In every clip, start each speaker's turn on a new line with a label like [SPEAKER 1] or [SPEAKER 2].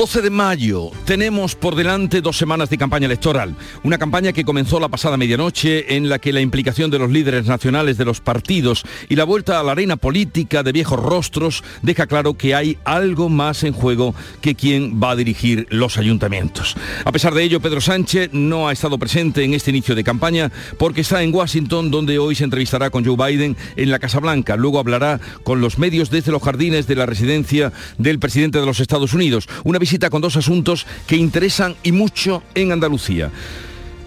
[SPEAKER 1] 12 de mayo tenemos por delante dos semanas de campaña electoral. Una campaña que comenzó la pasada medianoche en la que la implicación de los líderes nacionales de los partidos y la vuelta a la arena política de viejos rostros deja claro que hay algo más en juego que quien va a dirigir los ayuntamientos. A pesar de ello, Pedro Sánchez no ha estado presente en este inicio de campaña porque está en Washington donde hoy se entrevistará con Joe Biden en la Casa Blanca. Luego hablará con los medios desde los jardines de la residencia del presidente de los Estados Unidos. Una con dos asuntos que interesan y mucho en Andalucía.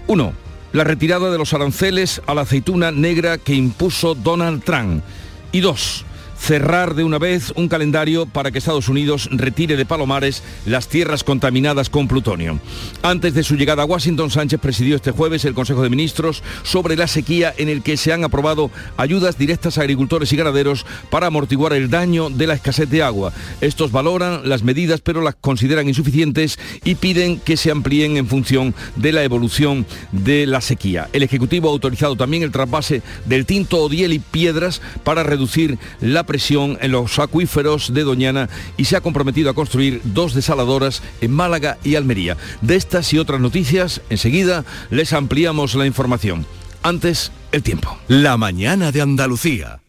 [SPEAKER 1] Uno, la retirada de los aranceles a la aceituna negra que impuso Donald Trump. Y dos, cerrar de una vez un calendario para que Estados Unidos retire de Palomares las tierras contaminadas con plutonio. Antes de su llegada a Washington, Sánchez presidió este jueves el Consejo de Ministros sobre la sequía en el que se han aprobado ayudas directas a agricultores y ganaderos para amortiguar el daño de la escasez de agua. Estos valoran las medidas pero las consideran insuficientes y piden que se amplíen en función de la evolución de la sequía. El Ejecutivo ha autorizado también el trasvase del tinto, odiel y piedras para reducir la presión en los acuíferos de Doñana y se ha comprometido a construir dos desaladoras en Málaga y Almería. De estas y otras noticias, enseguida les ampliamos la información. Antes, el tiempo.
[SPEAKER 2] La mañana de Andalucía.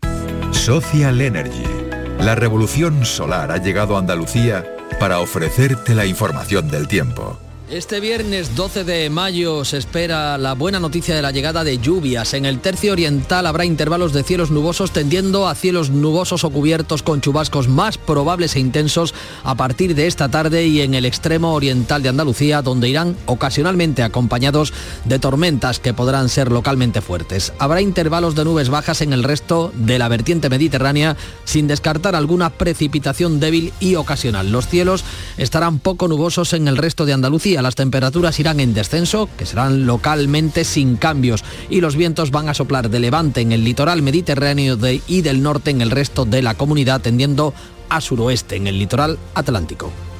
[SPEAKER 2] Social Energy. La revolución solar ha llegado a Andalucía para ofrecerte la información del tiempo.
[SPEAKER 3] Este viernes 12 de mayo se espera la buena noticia de la llegada de lluvias. En el tercio oriental habrá intervalos de cielos nubosos tendiendo a cielos nubosos o cubiertos con chubascos más probables e intensos a partir de esta tarde y en el extremo oriental de Andalucía, donde irán ocasionalmente acompañados de tormentas que podrán ser localmente fuertes. Habrá intervalos de nubes bajas en el resto de la vertiente mediterránea, sin descartar alguna precipitación débil y ocasional. Los cielos estarán poco nubosos en el resto de Andalucía las temperaturas irán en descenso, que serán localmente sin cambios, y los vientos van a soplar de levante en el litoral mediterráneo y del norte en el resto de la comunidad, tendiendo a suroeste en el litoral atlántico.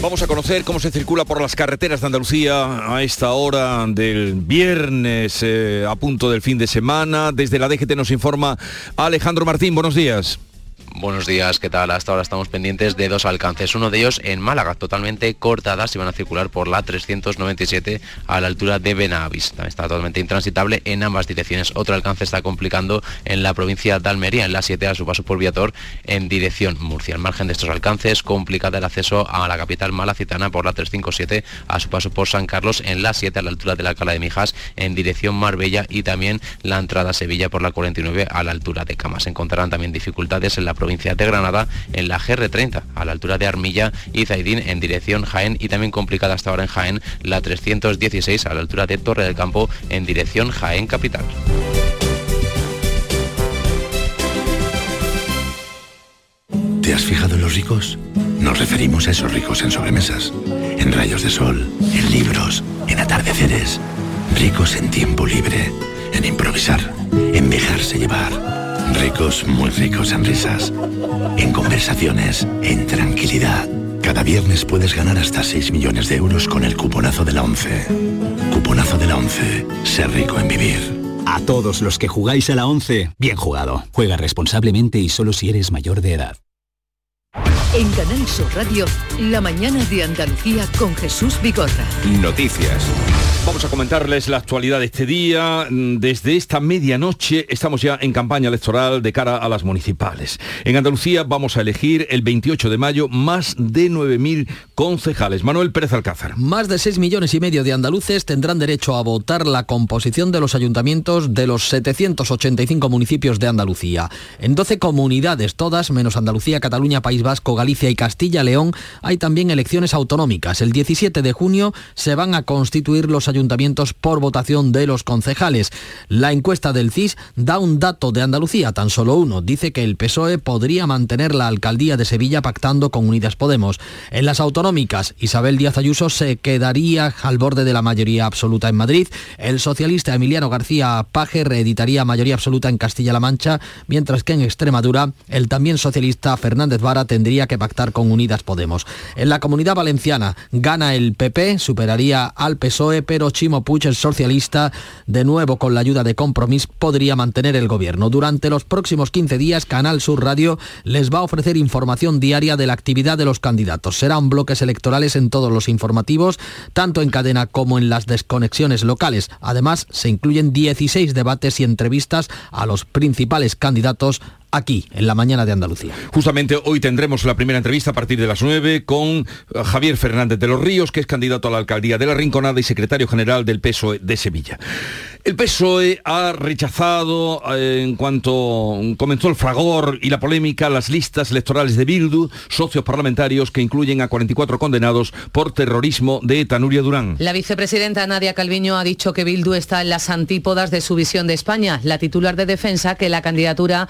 [SPEAKER 1] Vamos a conocer cómo se circula por las carreteras de Andalucía a esta hora del viernes, eh, a punto del fin de semana. Desde la DGT nos informa Alejandro Martín. Buenos días.
[SPEAKER 4] Buenos días, ¿qué tal? Hasta ahora estamos pendientes de dos alcances. Uno de ellos en Málaga, totalmente cortadas y van a circular por la 397 a la altura de Benavis. Está totalmente intransitable en ambas direcciones. Otro alcance está complicando en la provincia de Almería, en la 7 a su paso por Viator, en dirección Murcia. Al margen de estos alcances, complicada el acceso a la capital malacitana por la 357 a su paso por San Carlos, en la 7 a la altura de la Cala de Mijas, en dirección Marbella y también la entrada a Sevilla por la 49 a la altura de Camas. Se encontrarán también dificultades en la provincia de Granada, en la GR30, a la altura de Armilla y Zaidín en dirección Jaén y también complicada hasta ahora en Jaén, la 316 a la altura de Torre del Campo en dirección Jaén Capital.
[SPEAKER 5] ¿Te has fijado en los ricos? Nos referimos a esos ricos en sobremesas, en rayos de sol, en libros, en atardeceres, ricos en tiempo libre, en improvisar, en dejarse llevar Ricos, muy ricos en risas, en conversaciones, en tranquilidad. Cada viernes puedes ganar hasta 6 millones de euros con el cuponazo de la 11. Cuponazo de la 11. Ser rico en vivir.
[SPEAKER 6] A todos los que jugáis a la 11, bien jugado. Juega responsablemente y solo si eres mayor de edad.
[SPEAKER 7] En Canal Sur Radio, la mañana de Andalucía con Jesús Bigorra.
[SPEAKER 1] Noticias. Vamos a comentarles la actualidad de este día. Desde esta medianoche estamos ya en campaña electoral de cara a las municipales. En Andalucía vamos a elegir el 28 de mayo más de 9.000 concejales. Manuel Pérez Alcázar.
[SPEAKER 3] Más de 6 millones y medio de andaluces tendrán derecho a votar la composición de los ayuntamientos de los 785 municipios de Andalucía. En 12 comunidades, todas menos Andalucía, Cataluña, País Vasco, Galicia y Castilla-León hay también elecciones autonómicas. El 17 de junio se van a constituir los ayuntamientos por votación de los concejales. La encuesta del CIS da un dato de Andalucía, tan solo uno. Dice que el PSOE podría mantener la alcaldía de Sevilla pactando con Unidas Podemos. En las autonómicas, Isabel Díaz Ayuso se quedaría al borde de la mayoría absoluta en Madrid. El socialista Emiliano García Paje reeditaría mayoría absoluta en Castilla-La Mancha, mientras que en Extremadura el también socialista Fernández Vara tendría que pactar con Unidas Podemos. En la comunidad valenciana gana el PP, superaría al PSOE, pero Chimo Puig, el socialista, de nuevo con la ayuda de Compromís, podría mantener el gobierno. Durante los próximos 15 días, Canal Sur Radio les va a ofrecer información diaria de la actividad de los candidatos. Serán bloques electorales en todos los informativos, tanto en cadena como en las desconexiones locales. Además, se incluyen 16 debates y entrevistas a los principales candidatos aquí, en la mañana de Andalucía.
[SPEAKER 1] Justamente hoy tendremos la primera entrevista a partir de las 9 con eh, Javier Fernández de los Ríos, que es candidato a la alcaldía de la Rinconada y secretario general del PSOE de Sevilla. El PSOE ha rechazado, eh, en cuanto comenzó el fragor y la polémica, las listas electorales de Bildu, socios parlamentarios que incluyen a 44 condenados por terrorismo de ETA Nuria Durán.
[SPEAKER 8] La vicepresidenta Nadia Calviño ha dicho que Bildu está en las antípodas de su visión de España. La titular de defensa que la candidatura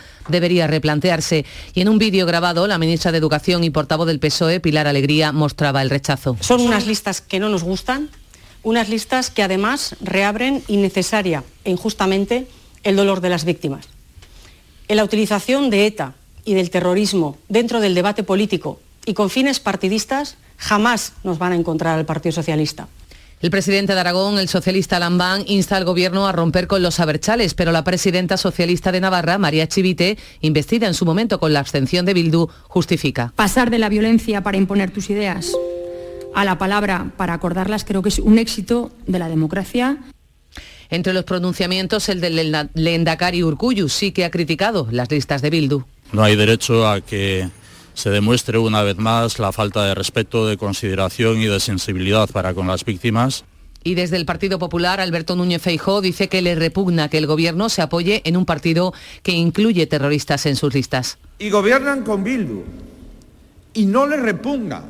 [SPEAKER 8] replantearse. Y en un vídeo grabado, la ministra de Educación y portavoz del PSOE, Pilar Alegría, mostraba el rechazo.
[SPEAKER 9] Son unas listas que no nos gustan, unas listas que además reabren innecesaria e injustamente el dolor de las víctimas. En la utilización de ETA y del terrorismo dentro del debate político y con fines partidistas jamás nos van a encontrar al Partido Socialista.
[SPEAKER 8] El presidente de Aragón, el socialista Lambán, insta al gobierno a romper con los aberchales, pero la presidenta socialista de Navarra, María Chivite, investida en su momento con la abstención de Bildu, justifica.
[SPEAKER 10] Pasar de la violencia para imponer tus ideas a la palabra para acordarlas creo que es un éxito de la democracia.
[SPEAKER 8] Entre los pronunciamientos, el del Lendakari Urcuyu sí que ha criticado las listas de Bildu.
[SPEAKER 11] No hay derecho a que se demuestre una vez más la falta de respeto, de consideración y de sensibilidad para con las víctimas.
[SPEAKER 8] Y desde el Partido Popular, Alberto Núñez Feijó dice que le repugna que el gobierno se apoye en un partido que incluye terroristas en sus listas.
[SPEAKER 12] Y gobiernan con Bildu. Y no le repugna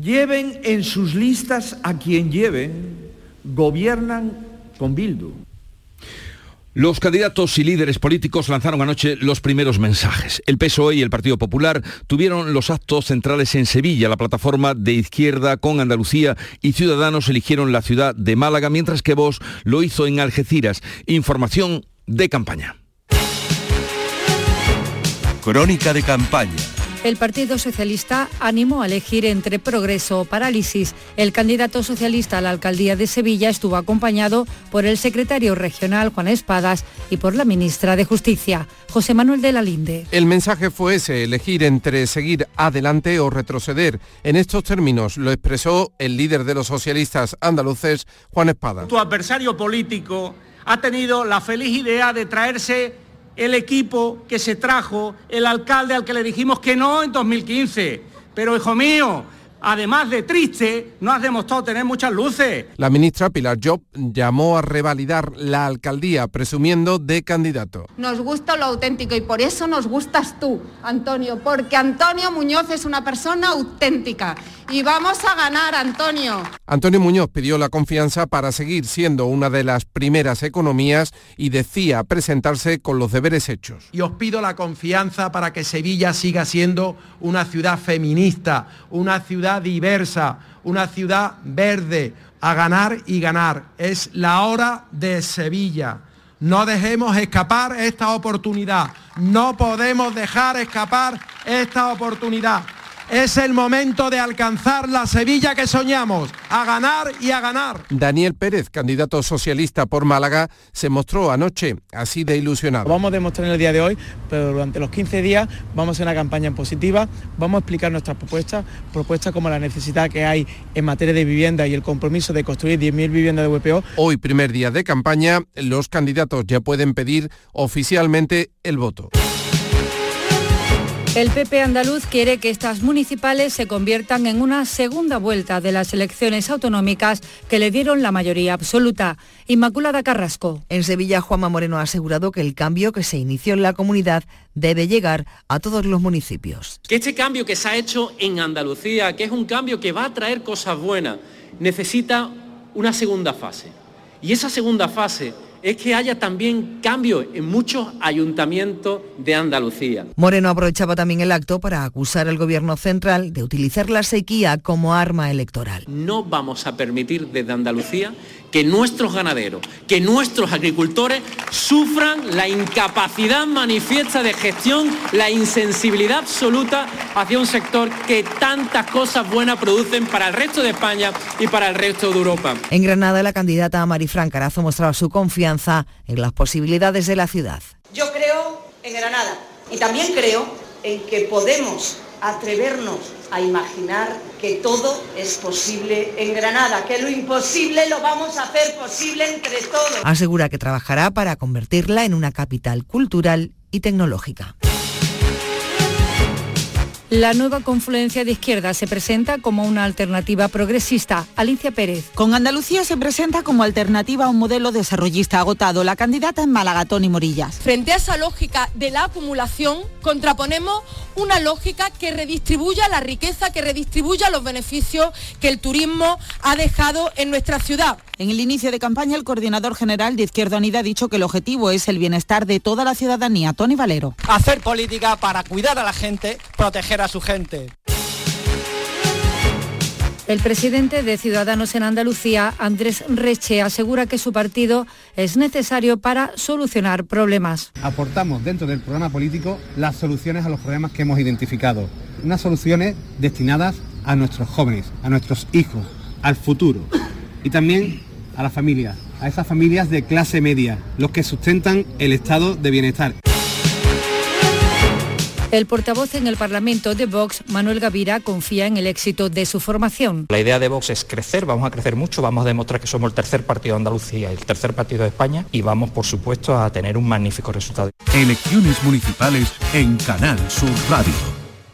[SPEAKER 12] Lleven en sus listas a quien lleven, gobiernan con Bildu.
[SPEAKER 1] Los candidatos y líderes políticos lanzaron anoche los primeros mensajes. El PSOE y el Partido Popular tuvieron los actos centrales en Sevilla. La plataforma de izquierda con Andalucía y Ciudadanos eligieron la ciudad de Málaga, mientras que Vos lo hizo en Algeciras. Información de campaña.
[SPEAKER 13] Crónica de campaña
[SPEAKER 14] el Partido Socialista animó a elegir entre progreso o parálisis. El candidato socialista a la alcaldía de Sevilla estuvo acompañado por el secretario regional Juan Espadas y por la ministra de Justicia, José Manuel de la Linde.
[SPEAKER 15] El mensaje fue ese, elegir entre seguir adelante o retroceder. En estos términos lo expresó el líder de los socialistas andaluces, Juan Espadas.
[SPEAKER 16] Tu adversario político ha tenido la feliz idea de traerse el equipo que se trajo el alcalde al que le dijimos que no en 2015. Pero hijo mío, además de triste, no has demostrado tener muchas luces.
[SPEAKER 15] La ministra Pilar Job llamó a revalidar la alcaldía presumiendo de candidato.
[SPEAKER 17] Nos gusta lo auténtico y por eso nos gustas tú, Antonio, porque Antonio Muñoz es una persona auténtica y vamos a ganar, Antonio.
[SPEAKER 15] Antonio Muñoz pidió la confianza para seguir siendo una de las primeras economías y decía presentarse con los deberes hechos.
[SPEAKER 18] Y os pido la confianza para que Sevilla siga siendo una ciudad feminista, una ciudad diversa, una ciudad verde, a ganar y ganar. Es la hora de Sevilla. No dejemos escapar esta oportunidad. No podemos dejar escapar esta oportunidad. Es el momento de alcanzar la Sevilla que soñamos, a ganar y a ganar.
[SPEAKER 15] Daniel Pérez, candidato socialista por Málaga, se mostró anoche así de ilusionado.
[SPEAKER 19] vamos a demostrar en el día de hoy, pero durante los 15 días vamos a hacer una campaña en positiva, vamos a explicar nuestras propuestas, propuestas como la necesidad que hay en materia de vivienda y el compromiso de construir 10.000 viviendas de VPO.
[SPEAKER 15] Hoy, primer día de campaña, los candidatos ya pueden pedir oficialmente el voto.
[SPEAKER 14] El PP andaluz quiere que estas municipales se conviertan en una segunda vuelta de las elecciones autonómicas que le dieron la mayoría absoluta. Inmaculada Carrasco.
[SPEAKER 20] En Sevilla, Juanma Moreno ha asegurado que el cambio que se inició en la comunidad debe llegar a todos los municipios.
[SPEAKER 21] Que este cambio que se ha hecho en Andalucía, que es un cambio que va a traer cosas buenas, necesita una segunda fase. Y esa segunda fase es que haya también cambio en muchos ayuntamientos de Andalucía.
[SPEAKER 20] Moreno aprovechaba también el acto para acusar al gobierno central de utilizar la sequía como arma electoral.
[SPEAKER 21] No vamos a permitir desde Andalucía que nuestros ganaderos, que nuestros agricultores sufran la incapacidad manifiesta de gestión, la insensibilidad absoluta hacia un sector que tantas cosas buenas producen para el resto de España y para el resto de Europa.
[SPEAKER 20] En Granada, la candidata Marifran Carazo mostraba su confianza en las posibilidades de la ciudad.
[SPEAKER 22] Yo creo en Granada y también creo en que podemos atrevernos a imaginar que todo es posible en Granada, que lo imposible lo vamos a hacer posible entre todos.
[SPEAKER 20] Asegura que trabajará para convertirla en una capital cultural y tecnológica.
[SPEAKER 14] La nueva confluencia de izquierda se presenta como una alternativa progresista. Alicia Pérez.
[SPEAKER 23] Con Andalucía se presenta como alternativa a un modelo desarrollista agotado. La candidata es Málaga, Tony Morillas.
[SPEAKER 24] Frente a esa lógica de la acumulación, contraponemos una lógica que redistribuya la riqueza, que redistribuya los beneficios que el turismo ha dejado en nuestra ciudad.
[SPEAKER 23] En el inicio de campaña, el coordinador general de Izquierda Unida ha dicho que el objetivo es el bienestar de toda la ciudadanía. Tony Valero.
[SPEAKER 25] Hacer política para cuidar a la gente, proteger a su gente.
[SPEAKER 14] El presidente de Ciudadanos en Andalucía, Andrés Reche, asegura que su partido es necesario para solucionar problemas.
[SPEAKER 26] Aportamos dentro del programa político las soluciones a los problemas que hemos identificado. Unas soluciones destinadas a nuestros jóvenes, a nuestros hijos, al futuro y también a las familias, a esas familias de clase media, los que sustentan el estado de bienestar.
[SPEAKER 14] El portavoz en el Parlamento de Vox, Manuel Gavira, confía en el éxito de su formación.
[SPEAKER 27] La idea de Vox es crecer, vamos a crecer mucho, vamos a demostrar que somos el tercer partido de Andalucía el tercer partido de España y vamos, por supuesto, a tener un magnífico resultado.
[SPEAKER 13] Elecciones municipales en Canal Sur Radio.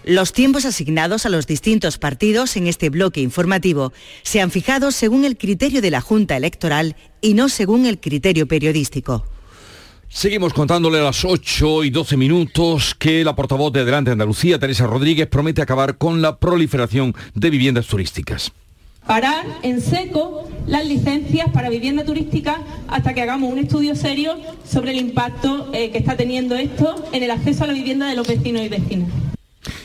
[SPEAKER 28] Los tiempos asignados a los distintos partidos en este bloque informativo se han fijado según el criterio de la Junta Electoral y no según el criterio periodístico.
[SPEAKER 1] Seguimos contándole a las 8 y 12 minutos que la portavoz de Adelante Andalucía, Teresa Rodríguez, promete acabar con la proliferación de viviendas turísticas.
[SPEAKER 29] Parar en seco las licencias para vivienda turística hasta que hagamos un estudio serio sobre el impacto eh, que está teniendo esto en el acceso a la vivienda de los vecinos y vecinas.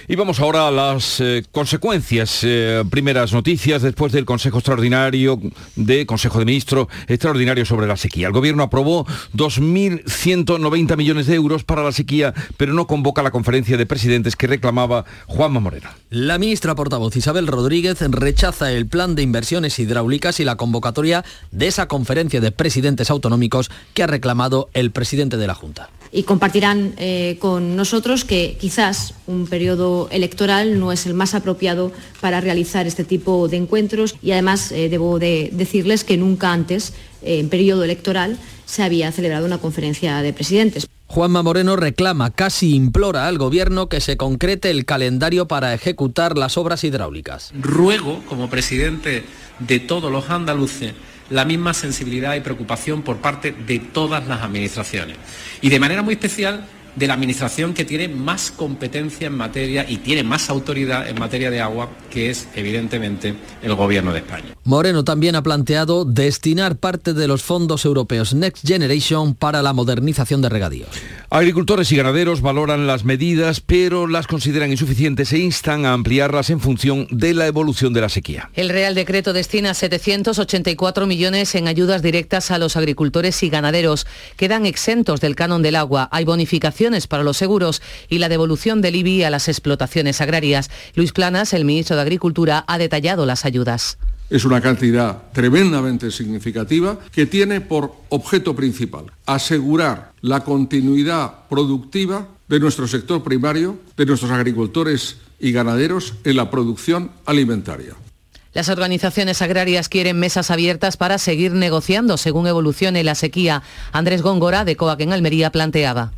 [SPEAKER 1] Y vamos ahora a las eh, consecuencias. Eh, primeras noticias después del Consejo Extraordinario de Consejo de Ministros Extraordinario sobre la sequía. El Gobierno aprobó 2.190 millones de euros para la sequía, pero no convoca la conferencia de presidentes que reclamaba Juanma Moreno.
[SPEAKER 3] La ministra portavoz Isabel Rodríguez rechaza el plan de inversiones hidráulicas y la convocatoria de esa conferencia de presidentes autonómicos que ha reclamado el presidente de la Junta
[SPEAKER 30] y compartirán eh, con nosotros que quizás un periodo electoral no es el más apropiado para realizar este tipo de encuentros y además eh, debo de decirles que nunca antes, eh, en periodo electoral, se había celebrado una conferencia de presidentes.
[SPEAKER 3] Juanma Moreno reclama, casi implora al Gobierno que se concrete el calendario para ejecutar las obras hidráulicas.
[SPEAKER 21] Ruego, como presidente de todos los andaluces, la misma sensibilidad y preocupación por parte de todas las administraciones. Y de manera muy especial de la administración que tiene más competencia en materia y tiene más autoridad en materia de agua, que es evidentemente el Gobierno de España.
[SPEAKER 3] Moreno también ha planteado destinar parte de los fondos europeos Next Generation para la modernización de regadíos.
[SPEAKER 1] Agricultores y ganaderos valoran las medidas, pero las consideran insuficientes e instan a ampliarlas en función de la evolución de la sequía.
[SPEAKER 8] El Real Decreto destina 784 millones en ayudas directas a los agricultores y ganaderos. Quedan exentos del canon del agua. Hay para los seguros y la devolución del IBI a las explotaciones agrarias. Luis Planas, el ministro de Agricultura, ha detallado las ayudas.
[SPEAKER 31] Es una cantidad tremendamente significativa que tiene por objeto principal asegurar la continuidad productiva de nuestro sector primario, de nuestros agricultores y ganaderos en la producción alimentaria.
[SPEAKER 8] Las organizaciones agrarias quieren mesas abiertas para seguir negociando según evolucione la sequía. Andrés Góngora, de COAC en Almería, planteaba.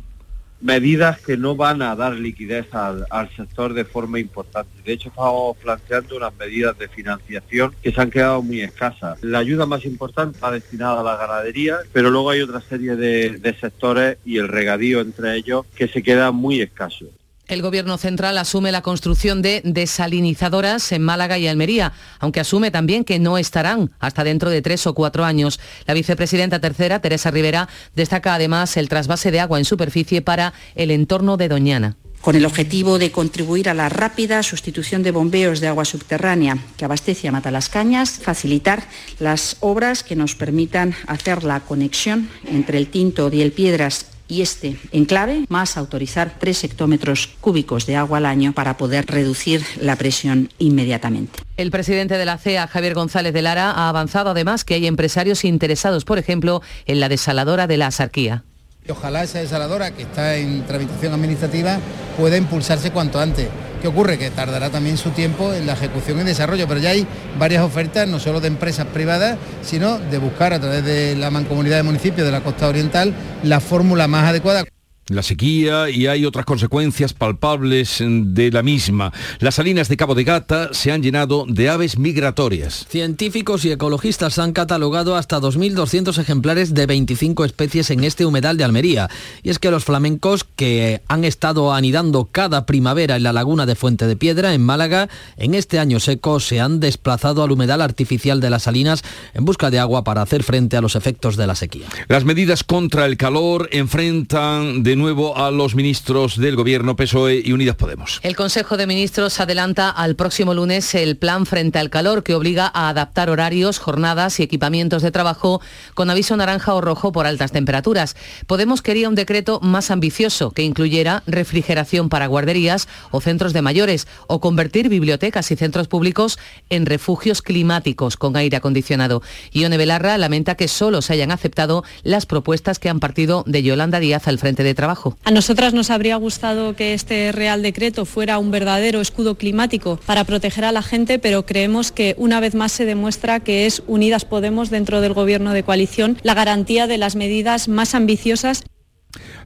[SPEAKER 32] Medidas que no van a dar liquidez al, sector de forma importante. De hecho, estamos planteando unas medidas de financiación que se han quedado muy escasas. La ayuda más importante está destinada a la ganadería, pero luego hay otra serie de, de sectores y el regadío entre ellos que se queda muy escaso.
[SPEAKER 8] El Gobierno central asume la construcción de desalinizadoras en Málaga y Almería, aunque asume también que no estarán hasta dentro de tres o cuatro años. La vicepresidenta tercera, Teresa Rivera, destaca además el trasvase de agua en superficie para el entorno de Doñana
[SPEAKER 33] con el objetivo de contribuir a la rápida sustitución de bombeos de agua subterránea que abastece a Matalascañas, facilitar las obras que nos permitan hacer la conexión entre el Tinto y el Piedras y este enclave, más autorizar tres hectómetros cúbicos de agua al año para poder reducir la presión inmediatamente.
[SPEAKER 8] El presidente de la CEA, Javier González de Lara, ha avanzado además que hay empresarios interesados, por ejemplo, en la desaladora de la Asarquía.
[SPEAKER 34] Ojalá esa desaladora que está en tramitación administrativa pueda impulsarse cuanto antes. ¿Qué ocurre? Que tardará también su tiempo en la ejecución y desarrollo, pero ya hay varias ofertas, no solo de empresas privadas, sino de buscar a través de la mancomunidad de municipios de la costa oriental la fórmula más adecuada
[SPEAKER 1] la sequía y hay otras consecuencias palpables de la misma. Las salinas de Cabo de Gata se han llenado de aves migratorias.
[SPEAKER 3] Científicos y ecologistas han catalogado hasta 2.200 ejemplares de 25 especies en este humedal de Almería. Y es que los flamencos que han estado anidando cada primavera en la laguna de Fuente de Piedra, en Málaga, en este año seco se han desplazado al humedal artificial de las salinas en busca de agua para hacer frente a los efectos de la sequía.
[SPEAKER 1] Las medidas contra el calor enfrentan de nuevo a los ministros del Gobierno PSOE y Unidas Podemos.
[SPEAKER 8] El Consejo de Ministros adelanta al próximo lunes el plan frente al calor que obliga a adaptar horarios, jornadas y equipamientos de trabajo con aviso naranja o rojo por altas temperaturas. Podemos quería un decreto más ambicioso que incluyera refrigeración para guarderías o centros de mayores o convertir bibliotecas y centros públicos en refugios climáticos con aire acondicionado. Ione Belarra lamenta que solo se hayan aceptado las propuestas que han partido de Yolanda Díaz al frente de trabajo
[SPEAKER 35] a nosotras nos habría gustado que este Real Decreto fuera un verdadero escudo climático para proteger a la gente, pero creemos que una vez más se demuestra que es Unidas Podemos dentro del Gobierno de coalición la garantía de las medidas más ambiciosas.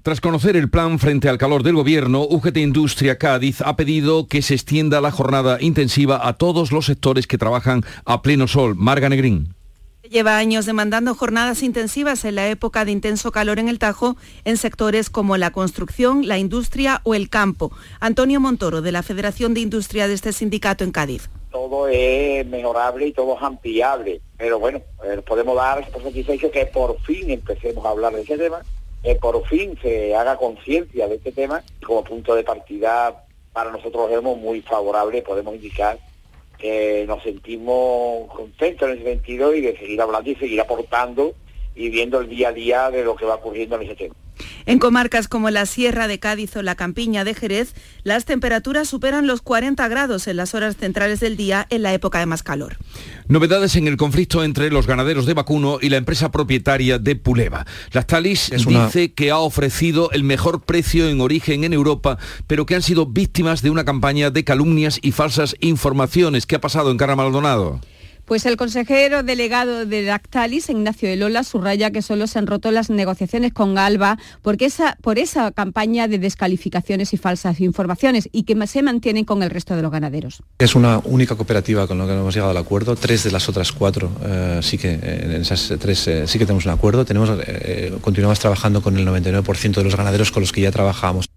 [SPEAKER 1] Tras conocer el plan frente al calor del gobierno, UGT Industria Cádiz ha pedido que se extienda la jornada intensiva a todos los sectores que trabajan a pleno sol. Marga Negrín.
[SPEAKER 36] Lleva años demandando jornadas intensivas en la época de intenso calor en el Tajo en sectores como la construcción, la industria o el campo. Antonio Montoro, de la Federación de Industria de este sindicato en Cádiz.
[SPEAKER 37] Todo es mejorable y todo es ampliable, pero bueno, eh, podemos dar por satisfecho que por fin empecemos a hablar de ese tema, que por fin se haga conciencia de este tema como punto de partida para nosotros es muy favorable, podemos indicar nos sentimos contentos en ese sentido y de seguir hablando y seguir aportando y viendo el día a día de lo que va ocurriendo en ese tema.
[SPEAKER 36] En comarcas como la Sierra de Cádiz o la Campiña de Jerez, las temperaturas superan los 40 grados en las horas centrales del día en la época de más calor.
[SPEAKER 1] Novedades en el conflicto entre los ganaderos de vacuno y la empresa propietaria de Puleva. Lactalis dice que ha ofrecido el mejor precio en origen en Europa, pero que han sido víctimas de una campaña de calumnias y falsas informaciones. ¿Qué ha pasado en Carra Maldonado?
[SPEAKER 38] Pues el consejero delegado de Lactalis, Ignacio de Lola, subraya que solo se han roto las negociaciones con Alba porque esa, por esa campaña de descalificaciones y falsas informaciones y que se mantienen con el resto de los ganaderos.
[SPEAKER 39] Es una única cooperativa con la que hemos llegado al acuerdo. Tres de las otras cuatro eh, sí que en esas tres eh, sí que tenemos un acuerdo. Tenemos, eh, continuamos trabajando con el 99% de los ganaderos con los que ya trabajamos.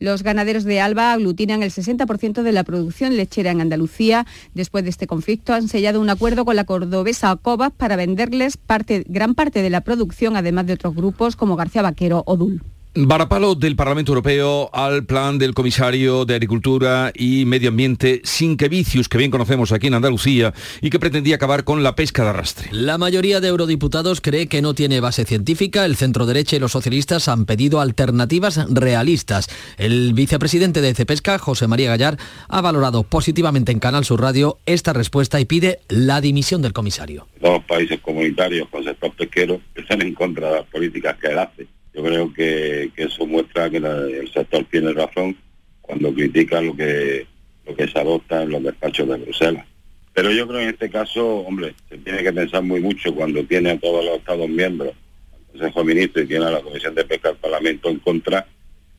[SPEAKER 38] Los ganaderos de Alba aglutinan el 60% de la producción lechera en Andalucía. Después de este conflicto han sellado un acuerdo con la cordobesa Cobas para venderles gran parte de la producción, además de otros grupos como García Vaquero o Dul.
[SPEAKER 1] Varapalo del Parlamento Europeo al plan del comisario de Agricultura y Medio Ambiente, Sinquevicius, que bien conocemos aquí en Andalucía y que pretendía acabar con la pesca de arrastre.
[SPEAKER 3] La mayoría de eurodiputados cree que no tiene base científica. El centro derecha y los socialistas han pedido alternativas realistas. El vicepresidente de Cepesca, José María Gallar, ha valorado positivamente en Canal Sur Radio esta respuesta y pide la dimisión del comisario.
[SPEAKER 40] Los países comunitarios con sector pesquero están en contra de las políticas que él hace yo creo que, eso muestra que el sector tiene razón cuando critica lo que, lo que se adopta en los despachos de Bruselas. Pero yo creo que en este caso, hombre, se tiene que pensar muy mucho cuando tiene a todos los Estados miembros, al Consejo de Ministros y tiene a la Comisión de Pesca del Parlamento en contra,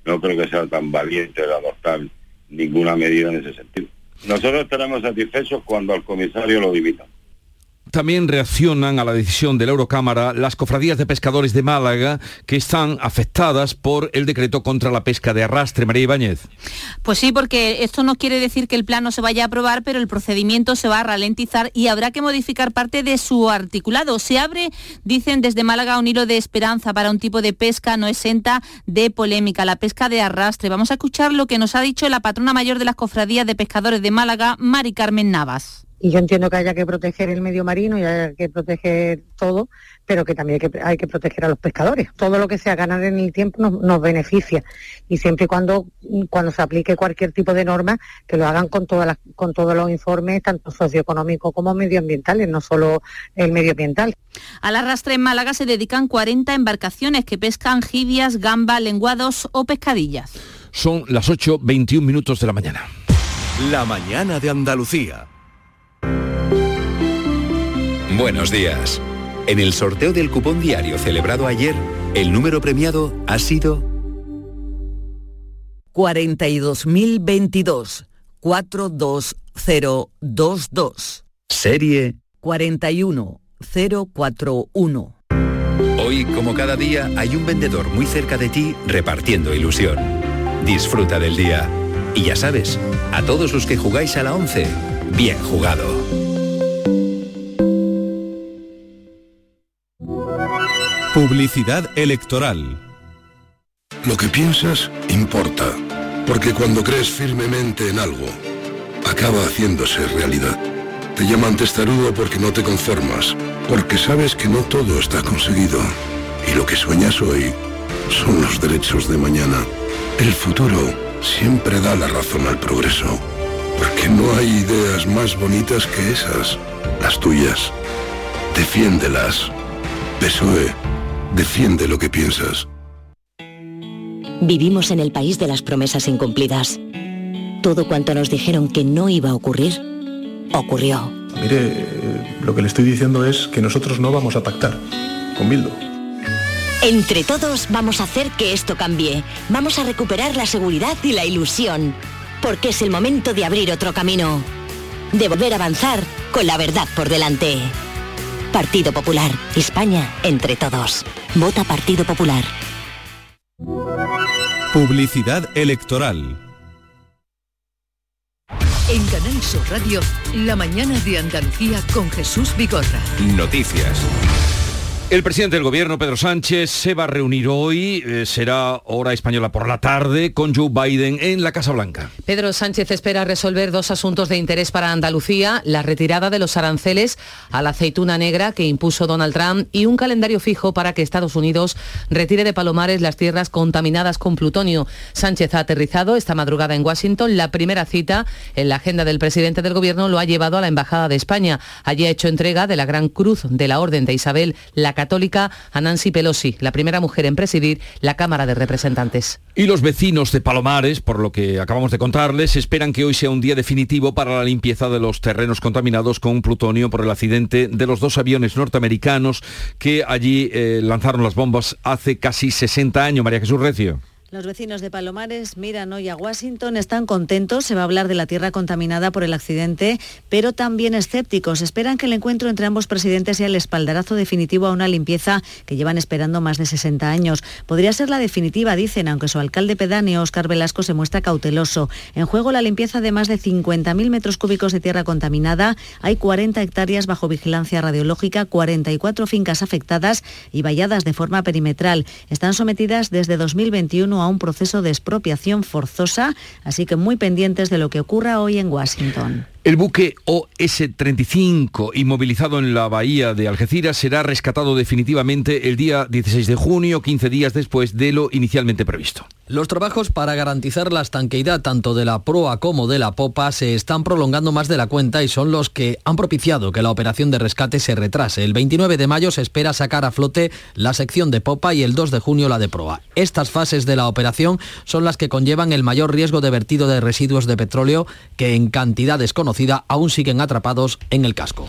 [SPEAKER 40] no creo que sea tan valiente el adoptar ninguna medida en ese sentido. Nosotros estaremos satisfechos cuando al comisario lo dimitan.
[SPEAKER 1] También reaccionan a la decisión de la Eurocámara las cofradías de pescadores de Málaga que están afectadas por el decreto contra la pesca de arrastre. María Ibáñez.
[SPEAKER 41] Pues sí, porque esto no quiere decir que el plan no se vaya a aprobar, pero el procedimiento se va a ralentizar y habrá que modificar parte de su articulado. Se abre, dicen desde Málaga, un hilo de esperanza para un tipo de pesca no exenta de polémica, la pesca de arrastre. Vamos a escuchar lo que nos ha dicho la patrona mayor de las cofradías de pescadores de Málaga, Mari Carmen Navas
[SPEAKER 42] y yo entiendo que haya que proteger el medio marino y haya que proteger todo, pero que también hay que, hay que proteger a los pescadores. Todo lo que sea ganar en el tiempo nos, beneficia y siempre y cuando, cuando se aplique cualquier tipo de norma, que lo hagan con, todas las, con todos los informes, tanto socioeconómicos como medioambientales, no solo el medioambiental.
[SPEAKER 41] Al arrastre en Málaga se dedican 40 embarcaciones que pescan jibias, gamba, lenguados o pescadillas.
[SPEAKER 1] Son las 8.21 minutos de la mañana.
[SPEAKER 13] La mañana de Andalucía.
[SPEAKER 43] Buenos días. En el sorteo del cupón diario celebrado ayer, el número premiado ha sido
[SPEAKER 44] 42.022 42022.
[SPEAKER 43] Serie
[SPEAKER 44] 41041.
[SPEAKER 43] Hoy, como cada día, hay un vendedor muy cerca de ti repartiendo ilusión. Disfruta del día. Y ya sabes, a todos los que jugáis a la 11, bien jugado.
[SPEAKER 13] Publicidad electoral.
[SPEAKER 45] Lo que piensas importa, porque cuando crees firmemente en algo, acaba haciéndose realidad. Te llaman testarudo porque no te conformas, porque sabes que no todo está conseguido. Y lo que sueñas hoy son los derechos de mañana. El futuro siempre da la razón al progreso, porque no hay ideas más bonitas que esas, las tuyas. Defiéndelas. PSOE Defiende lo que piensas.
[SPEAKER 46] Vivimos en el país de las promesas incumplidas. Todo cuanto nos dijeron que no iba a ocurrir, ocurrió.
[SPEAKER 47] Mire, lo que le estoy diciendo es que nosotros no vamos a pactar con Bildo.
[SPEAKER 46] Entre todos vamos a hacer que esto cambie. Vamos a recuperar la seguridad y la ilusión. Porque es el momento de abrir otro camino. De volver a avanzar con la verdad por delante. Partido Popular. España entre todos. Vota Partido Popular.
[SPEAKER 13] Publicidad electoral.
[SPEAKER 48] En Canal Sur Radio, la mañana de Andalucía con Jesús Vigorra.
[SPEAKER 13] Noticias.
[SPEAKER 1] El presidente del gobierno, Pedro Sánchez, se va a reunir hoy, eh, será hora española por la tarde, con Joe Biden en la Casa Blanca.
[SPEAKER 8] Pedro Sánchez espera resolver dos asuntos de interés para Andalucía, la retirada de los aranceles a la aceituna negra que impuso Donald Trump y un calendario fijo para que Estados Unidos retire de Palomares las tierras contaminadas con plutonio. Sánchez ha aterrizado esta madrugada en Washington. La primera cita en la agenda del presidente del gobierno lo ha llevado a la Embajada de España. Allí ha hecho entrega de la Gran Cruz de la Orden de Isabel la católica a Nancy Pelosi, la primera mujer en presidir la Cámara de Representantes.
[SPEAKER 1] Y los vecinos de Palomares, por lo que acabamos de contarles, esperan que hoy sea un día definitivo para la limpieza de los terrenos contaminados con plutonio por el accidente de los dos aviones norteamericanos que allí eh, lanzaron las bombas hace casi 60 años. María Jesús Recio.
[SPEAKER 49] Los vecinos de Palomares miran hoy a Washington, están contentos, se va a hablar de la tierra contaminada por el accidente, pero también escépticos. Esperan que el encuentro entre ambos presidentes sea el espaldarazo definitivo a una limpieza que llevan esperando más de 60 años. Podría ser la definitiva, dicen, aunque su alcalde pedáneo, Oscar Velasco, se muestra cauteloso. En juego la limpieza de más de 50.000 metros cúbicos de tierra contaminada. Hay 40 hectáreas bajo vigilancia radiológica, 44 fincas afectadas y valladas de forma perimetral. Están sometidas desde 2021 a un proceso de expropiación forzosa, así que muy pendientes de lo que ocurra hoy en Washington.
[SPEAKER 1] El buque OS-35, inmovilizado en la bahía de Algeciras, será rescatado definitivamente el día 16 de junio, 15 días después de lo inicialmente previsto.
[SPEAKER 3] Los trabajos para garantizar la estanqueidad tanto de la proa como de la popa se están prolongando más de la cuenta y son los que han propiciado que la operación de rescate se retrase. El 29 de mayo se espera sacar a flote la sección de popa y el 2 de junio la de proa. Estas fases de la operación son las que conllevan el mayor riesgo de vertido de residuos de petróleo que en cantidades conocidas aún siguen atrapados en el casco.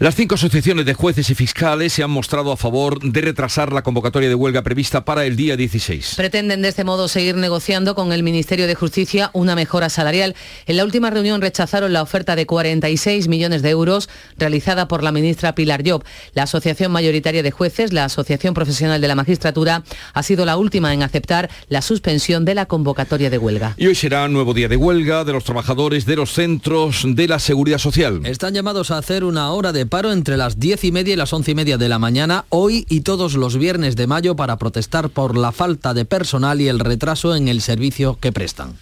[SPEAKER 1] Las cinco asociaciones de jueces y fiscales se han mostrado a favor de retrasar la convocatoria de huelga prevista para el día 16.
[SPEAKER 8] Pretenden de este modo seguir negociando con el Ministerio de Justicia una mejora salarial. En la última reunión rechazaron la oferta de 46 millones de euros realizada por la ministra Pilar Job. La asociación mayoritaria de jueces, la Asociación Profesional de la Magistratura, ha sido la última en aceptar la suspensión de la convocatoria de huelga.
[SPEAKER 1] Y hoy será nuevo día de huelga de los trabajadores de los centros de la seguridad social.
[SPEAKER 3] Están llamados a hacer una hora de paro entre las 10 y media y las 11 y media de la mañana, hoy y todos los viernes de mayo, para protestar por la falta de personal y el retraso en el servicio que prestan.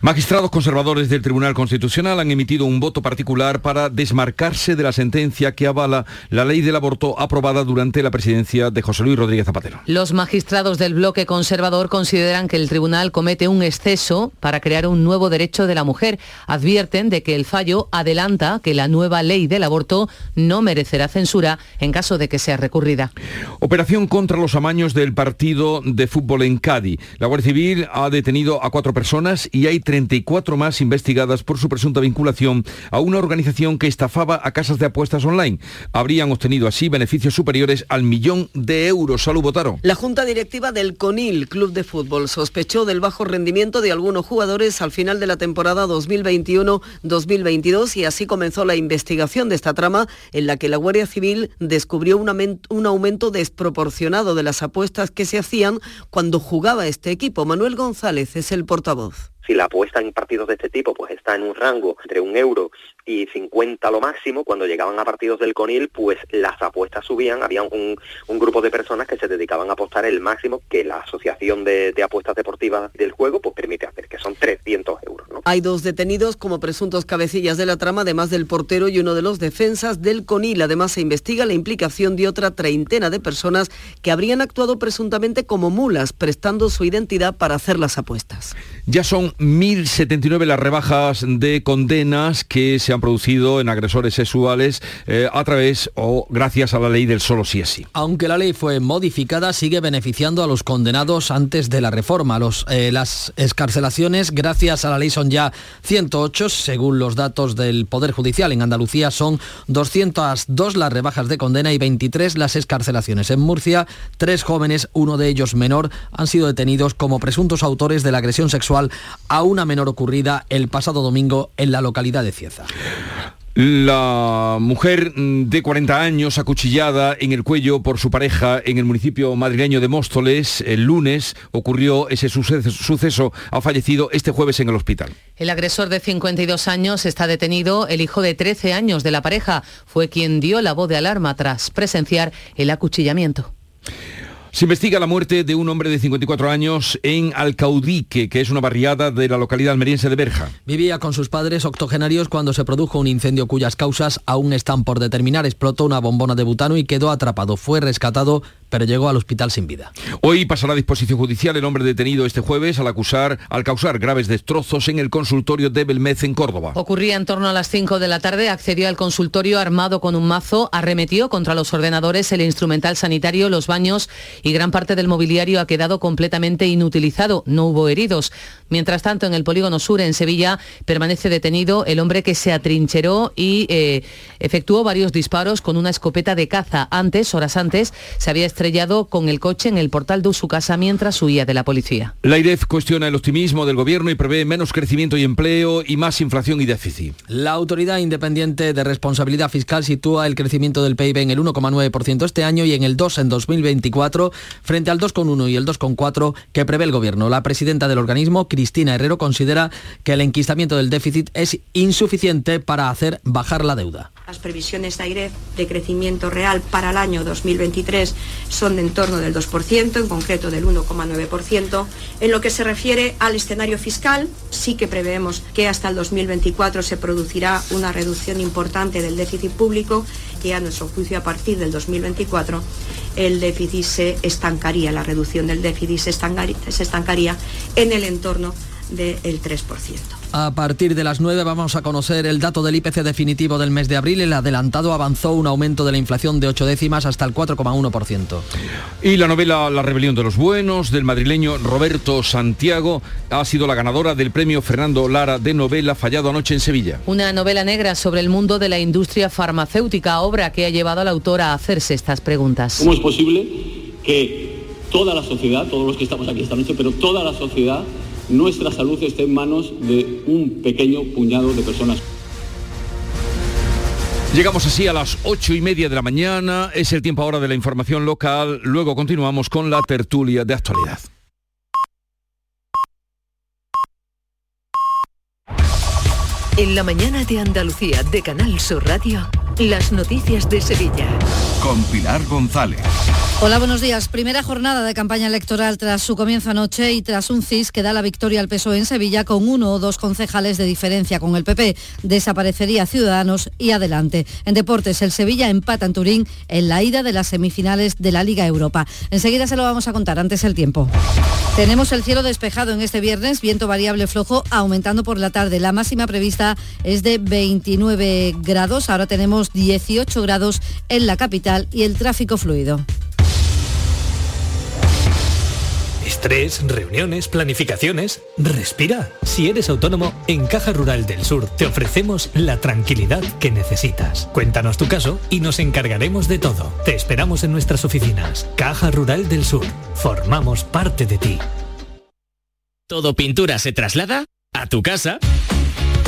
[SPEAKER 1] Magistrados conservadores del Tribunal Constitucional han emitido un voto particular para desmarcarse de la sentencia que avala la ley del aborto aprobada durante la presidencia de José Luis Rodríguez Zapatero.
[SPEAKER 8] Los magistrados del bloque conservador consideran que el tribunal comete un exceso para crear un nuevo derecho de la mujer. Advierten de que el fallo adelanta que la nueva ley del aborto no merecerá censura en caso de que sea recurrida.
[SPEAKER 1] Operación contra los amaños del partido de fútbol en Cádiz. La Guardia Civil ha detenido a cuatro personas y hay 34 más investigadas por su presunta vinculación a una organización que estafaba a casas de apuestas online. Habrían obtenido así beneficios superiores al millón de euros. Salud, Botaro.
[SPEAKER 50] La Junta Directiva del CONIL, Club de Fútbol, sospechó del bajo rendimiento de algunos jugadores al final de la temporada 2021-2022 y así comenzó la investigación de esta trama en la que la Guardia Civil descubrió un, aumento desproporcionado de las apuestas que se hacían cuando jugaba este equipo. Manuel González es el portavoz
[SPEAKER 51] si la apuesta en partidos de este tipo pues está en un rango entre un euro y 50 lo máximo, cuando llegaban a partidos del CONIL, pues las apuestas subían, había un, grupo de personas que se dedicaban a apostar el máximo que la Asociación de, Apuestas Deportivas del Juego pues permite hacer, que son 300 euros.
[SPEAKER 50] Hay dos detenidos como presuntos cabecillas de la trama, además del portero y uno de los defensas del CONIL. Además se investiga la implicación de otra treintena de personas que habrían actuado presuntamente como mulas, prestando su identidad para hacer las apuestas.
[SPEAKER 1] Ya son 1.079 las rebajas de condenas que se han producido en agresores sexuales eh, a través o gracias a la ley del solo sí es sí.
[SPEAKER 3] Aunque la ley fue modificada, sigue beneficiando a los condenados antes de la reforma. Los, eh, las escarcelaciones, gracias a la ley, son ya 108, según los datos del Poder Judicial. En Andalucía son 202 las rebajas de condena y 23 las escarcelaciones. En Murcia, tres jóvenes, uno de ellos menor, han sido detenidos como presuntos autores de la agresión sexual a una menor ocurrida el pasado domingo en la localidad de Cieza.
[SPEAKER 1] La mujer de 40 años acuchillada en el cuello por su pareja en el municipio madrileño de Móstoles el lunes ocurrió ese suceso, ha fallecido este jueves en el hospital.
[SPEAKER 8] El agresor de 52 años está detenido. El hijo de 13 años de la pareja fue quien dio la voz de alarma tras presenciar el acuchillamiento.
[SPEAKER 1] Se investiga la muerte de un hombre de 54 años en Alcaudique, que es una barriada de la localidad almeriense de Berja.
[SPEAKER 3] Vivía con sus padres octogenarios cuando se produjo un incendio cuyas causas aún están por determinar. Explotó una bombona de butano y quedó atrapado. Fue rescatado pero llegó al hospital sin vida.
[SPEAKER 1] Hoy pasará a disposición judicial el hombre detenido este jueves al acusar, al causar graves destrozos en el consultorio de Belmez en Córdoba.
[SPEAKER 8] Ocurría en torno a las 5 de la tarde, accedió al consultorio armado con un mazo, arremetió contra los ordenadores, el instrumental sanitario, los baños y gran parte del mobiliario ha quedado completamente inutilizado. No hubo heridos. Mientras tanto, en el polígono sur, en Sevilla, permanece detenido el hombre que se atrincheró y eh, efectuó varios disparos con una escopeta de caza. Antes, horas antes, se había estrellado con el coche en el portal de su casa mientras huía de la policía.
[SPEAKER 1] La IREF cuestiona el optimismo del gobierno y prevé menos crecimiento y empleo y más inflación y déficit.
[SPEAKER 3] La Autoridad Independiente de Responsabilidad Fiscal sitúa el crecimiento del PIB en el 1,9% este año y en el 2 en 2024 frente al 2,1 y el 2,4 que prevé el gobierno. La presidenta del organismo, Cristina Herrero considera que el enquistamiento del déficit es insuficiente para hacer bajar la deuda.
[SPEAKER 52] Las previsiones de AIREF de crecimiento real para el año 2023 son de en torno del 2%, en concreto del 1,9%. En lo que se refiere al escenario fiscal, sí que preveemos que hasta el 2024 se producirá una reducción importante del déficit público que a nuestro juicio a partir del 2024 el déficit se estancaría, la reducción del déficit se estancaría, en el entorno del 3%.
[SPEAKER 3] A partir de las 9 vamos a conocer el dato del IPC definitivo del mes de abril. El adelantado avanzó un aumento de la inflación de 8 décimas hasta el 4,1%.
[SPEAKER 1] Y la novela La rebelión de los buenos del madrileño Roberto Santiago ha sido la ganadora del premio Fernando Lara de novela fallado anoche en Sevilla.
[SPEAKER 8] Una novela negra sobre el mundo de la industria farmacéutica, obra que ha llevado al autor a hacerse estas preguntas.
[SPEAKER 53] ¿Cómo es posible que toda la sociedad, todos los que estamos aquí esta noche, pero toda la sociedad nuestra salud esté en manos de un pequeño puñado de personas.
[SPEAKER 1] Llegamos así a las ocho y media de la mañana, es el tiempo ahora de la información local, luego continuamos con la tertulia de actualidad.
[SPEAKER 48] En la mañana de Andalucía de Canal Sur Radio, las noticias de Sevilla.
[SPEAKER 13] Con Pilar González.
[SPEAKER 54] Hola, buenos días. Primera jornada de campaña electoral tras su comienzo anoche y tras un CIS que da la victoria al PSOE en Sevilla con uno o dos concejales de diferencia con el PP. Desaparecería Ciudadanos y adelante. En deportes, el Sevilla empata en Turín en la ida de las semifinales de la Liga Europa. Enseguida se lo vamos a contar, antes el tiempo. Tenemos el cielo despejado en este viernes, viento variable flojo aumentando por la tarde. La máxima prevista es de 29 grados, ahora tenemos 18 grados en la capital y el tráfico fluido.
[SPEAKER 55] Estrés, reuniones, planificaciones. Respira. Si eres autónomo, en Caja Rural del Sur te ofrecemos la tranquilidad que necesitas. Cuéntanos tu caso y nos encargaremos de todo. Te esperamos en nuestras oficinas. Caja Rural del Sur. Formamos parte de ti.
[SPEAKER 56] Todo pintura se traslada a tu casa.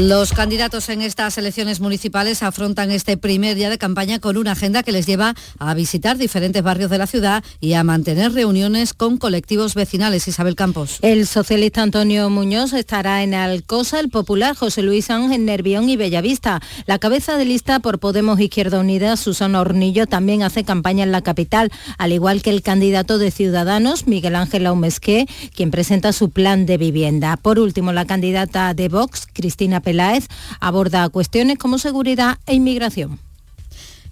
[SPEAKER 54] Los candidatos en estas elecciones municipales afrontan este primer día de campaña con una agenda que les lleva a visitar diferentes barrios de la ciudad y a mantener reuniones con colectivos vecinales. Isabel Campos.
[SPEAKER 57] El socialista Antonio Muñoz estará en Alcosa, el popular José Luis Sanz en Nervión y Bellavista. La cabeza de lista por Podemos Izquierda Unida, Susana Hornillo, también hace campaña en la capital, al igual que el candidato de Ciudadanos, Miguel Ángel Aumesqué, quien presenta su plan de vivienda. Por último, la candidata de Vox, Cristina Peláez aborda cuestiones como seguridad e inmigración.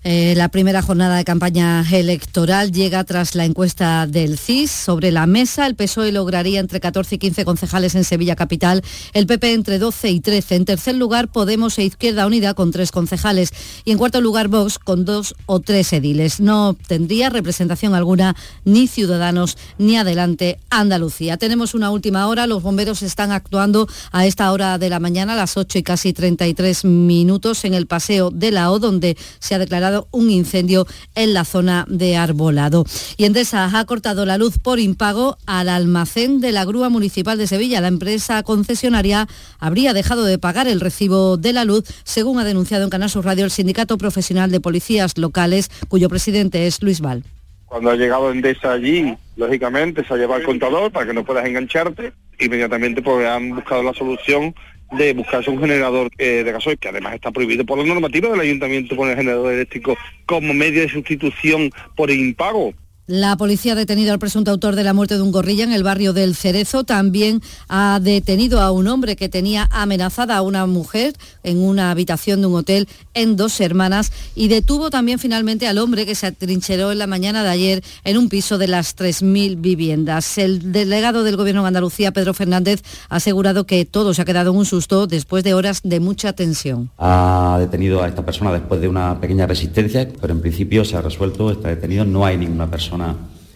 [SPEAKER 54] Eh, la primera jornada de campaña electoral llega tras la encuesta del CIS. Sobre la mesa, el PSOE lograría entre 14 y 15 concejales en Sevilla Capital, el PP entre 12 y 13. En tercer lugar, Podemos e Izquierda Unida con tres concejales. Y en cuarto lugar, Vox con dos o tres ediles. No tendría representación alguna ni Ciudadanos ni Adelante Andalucía. Tenemos una última hora. Los bomberos están actuando a esta hora de la mañana, a las 8 y casi 33 minutos, en el Paseo de la O, donde se ha declarado un incendio en la zona de Arbolado. Y Endesa ha cortado la luz por impago al almacén de la Grúa Municipal de Sevilla. La empresa concesionaria habría dejado de pagar el recibo de la luz, según ha denunciado en Canal Radio el Sindicato Profesional de Policías Locales, cuyo presidente es Luis Val.
[SPEAKER 58] Cuando ha llegado Endesa allí, lógicamente se ha llevado el contador para que no puedas engancharte. Inmediatamente pues han buscado la solución de buscarse un generador eh, de gasoil, que además está prohibido por la normativa del ayuntamiento poner generador eléctrico como medio de sustitución por impago.
[SPEAKER 54] La policía ha detenido al presunto autor de la muerte de un gorrilla en el barrio del Cerezo. También ha detenido a un hombre que tenía amenazada a una mujer en una habitación de un hotel en Dos Hermanas y detuvo también finalmente al hombre que se atrincheró en la mañana de ayer en un piso de las 3.000 viviendas. El delegado del Gobierno de Andalucía, Pedro Fernández, ha asegurado que todo se ha quedado en un susto después de horas de mucha tensión.
[SPEAKER 59] Ha detenido a esta persona después de una pequeña resistencia, pero en principio se ha resuelto, está detenido, no hay ninguna persona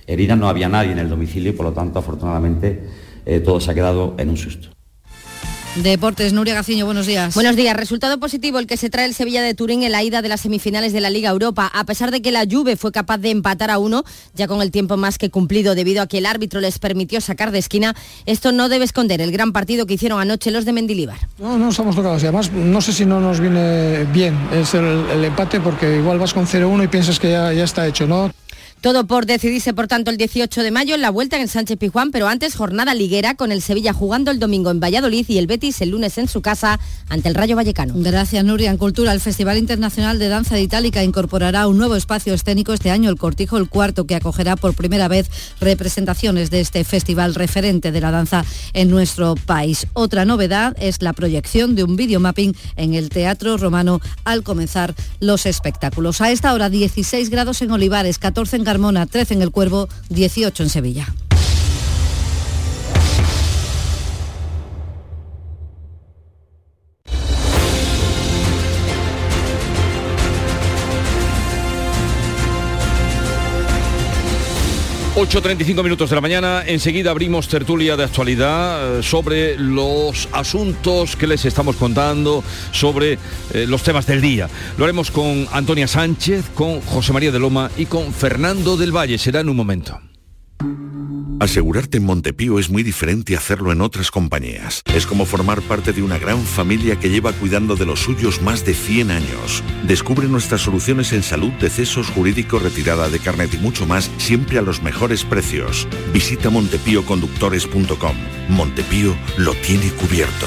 [SPEAKER 59] herida, no había nadie en el domicilio y por lo tanto afortunadamente eh, todo se ha quedado en un susto.
[SPEAKER 54] Deportes, Nuria Gaciño, buenos días.
[SPEAKER 60] Buenos días. Resultado positivo el que se trae el Sevilla de Turín en la ida de las semifinales de la Liga Europa. A pesar de que la Juve fue capaz de empatar a uno, ya con el tiempo más que cumplido debido a que el árbitro les permitió sacar de esquina, esto no debe esconder el gran partido que hicieron anoche los de Mendilibar.
[SPEAKER 61] No, no estamos tocados y además no sé si no nos viene bien es el, el empate porque igual vas con 0-1 y piensas que ya, ya está hecho, ¿no?
[SPEAKER 60] Todo por decidirse, por tanto, el 18 de mayo en la vuelta en Sánchez Pijuán, pero antes jornada liguera con el Sevilla jugando el domingo en Valladolid y el Betis el lunes en su casa ante el Rayo Vallecano.
[SPEAKER 54] Gracias, Nuria. En Cultura, el Festival Internacional de Danza de Itálica incorporará un nuevo espacio escénico este año, el Cortijo, el cuarto, que acogerá por primera vez representaciones de este festival referente de la danza en nuestro país. Otra novedad es la proyección de un videomapping en el Teatro Romano al comenzar los espectáculos. A esta hora 16 grados en Olivares, 14 en Carmona, 13 en El Cuervo, 18 en Sevilla.
[SPEAKER 1] ...8.35 minutos de la mañana... ...enseguida abrimos tertulia de actualidad... eh, ...sobre los asuntos que les estamos contando... ...sobre eh, los temas del día... ...lo haremos con Antonia Sánchez... ...con José María de Loma... ...y con Fernando del Valle... ...será en un momento...
[SPEAKER 62] Asegurarte en Montepío es muy diferente a hacerlo en otras compañías. Es como formar parte de una gran familia que lleva cuidando de los suyos más de 100 años. Descubre nuestras soluciones en salud, decesos, jurídico, retirada de carnet y mucho más, siempre a los mejores precios. Visita montepíoconductores.com. Montepío lo tiene cubierto.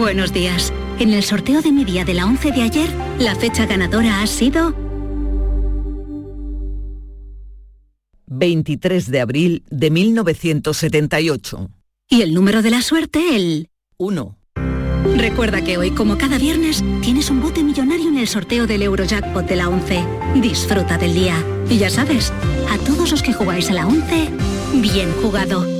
[SPEAKER 63] Buenos días. En el sorteo de mi día de la 11 de ayer, la fecha ganadora ha sido
[SPEAKER 64] 23 de abril de 1978.
[SPEAKER 63] y el número de la suerte el
[SPEAKER 64] 1.
[SPEAKER 63] Recuerda que hoy, como cada viernes, tienes un bote millonario en el sorteo del Eurojackpot de la 11. Disfruta del día. Y ya sabes, a todos los que jugáis a la 11, bien jugado.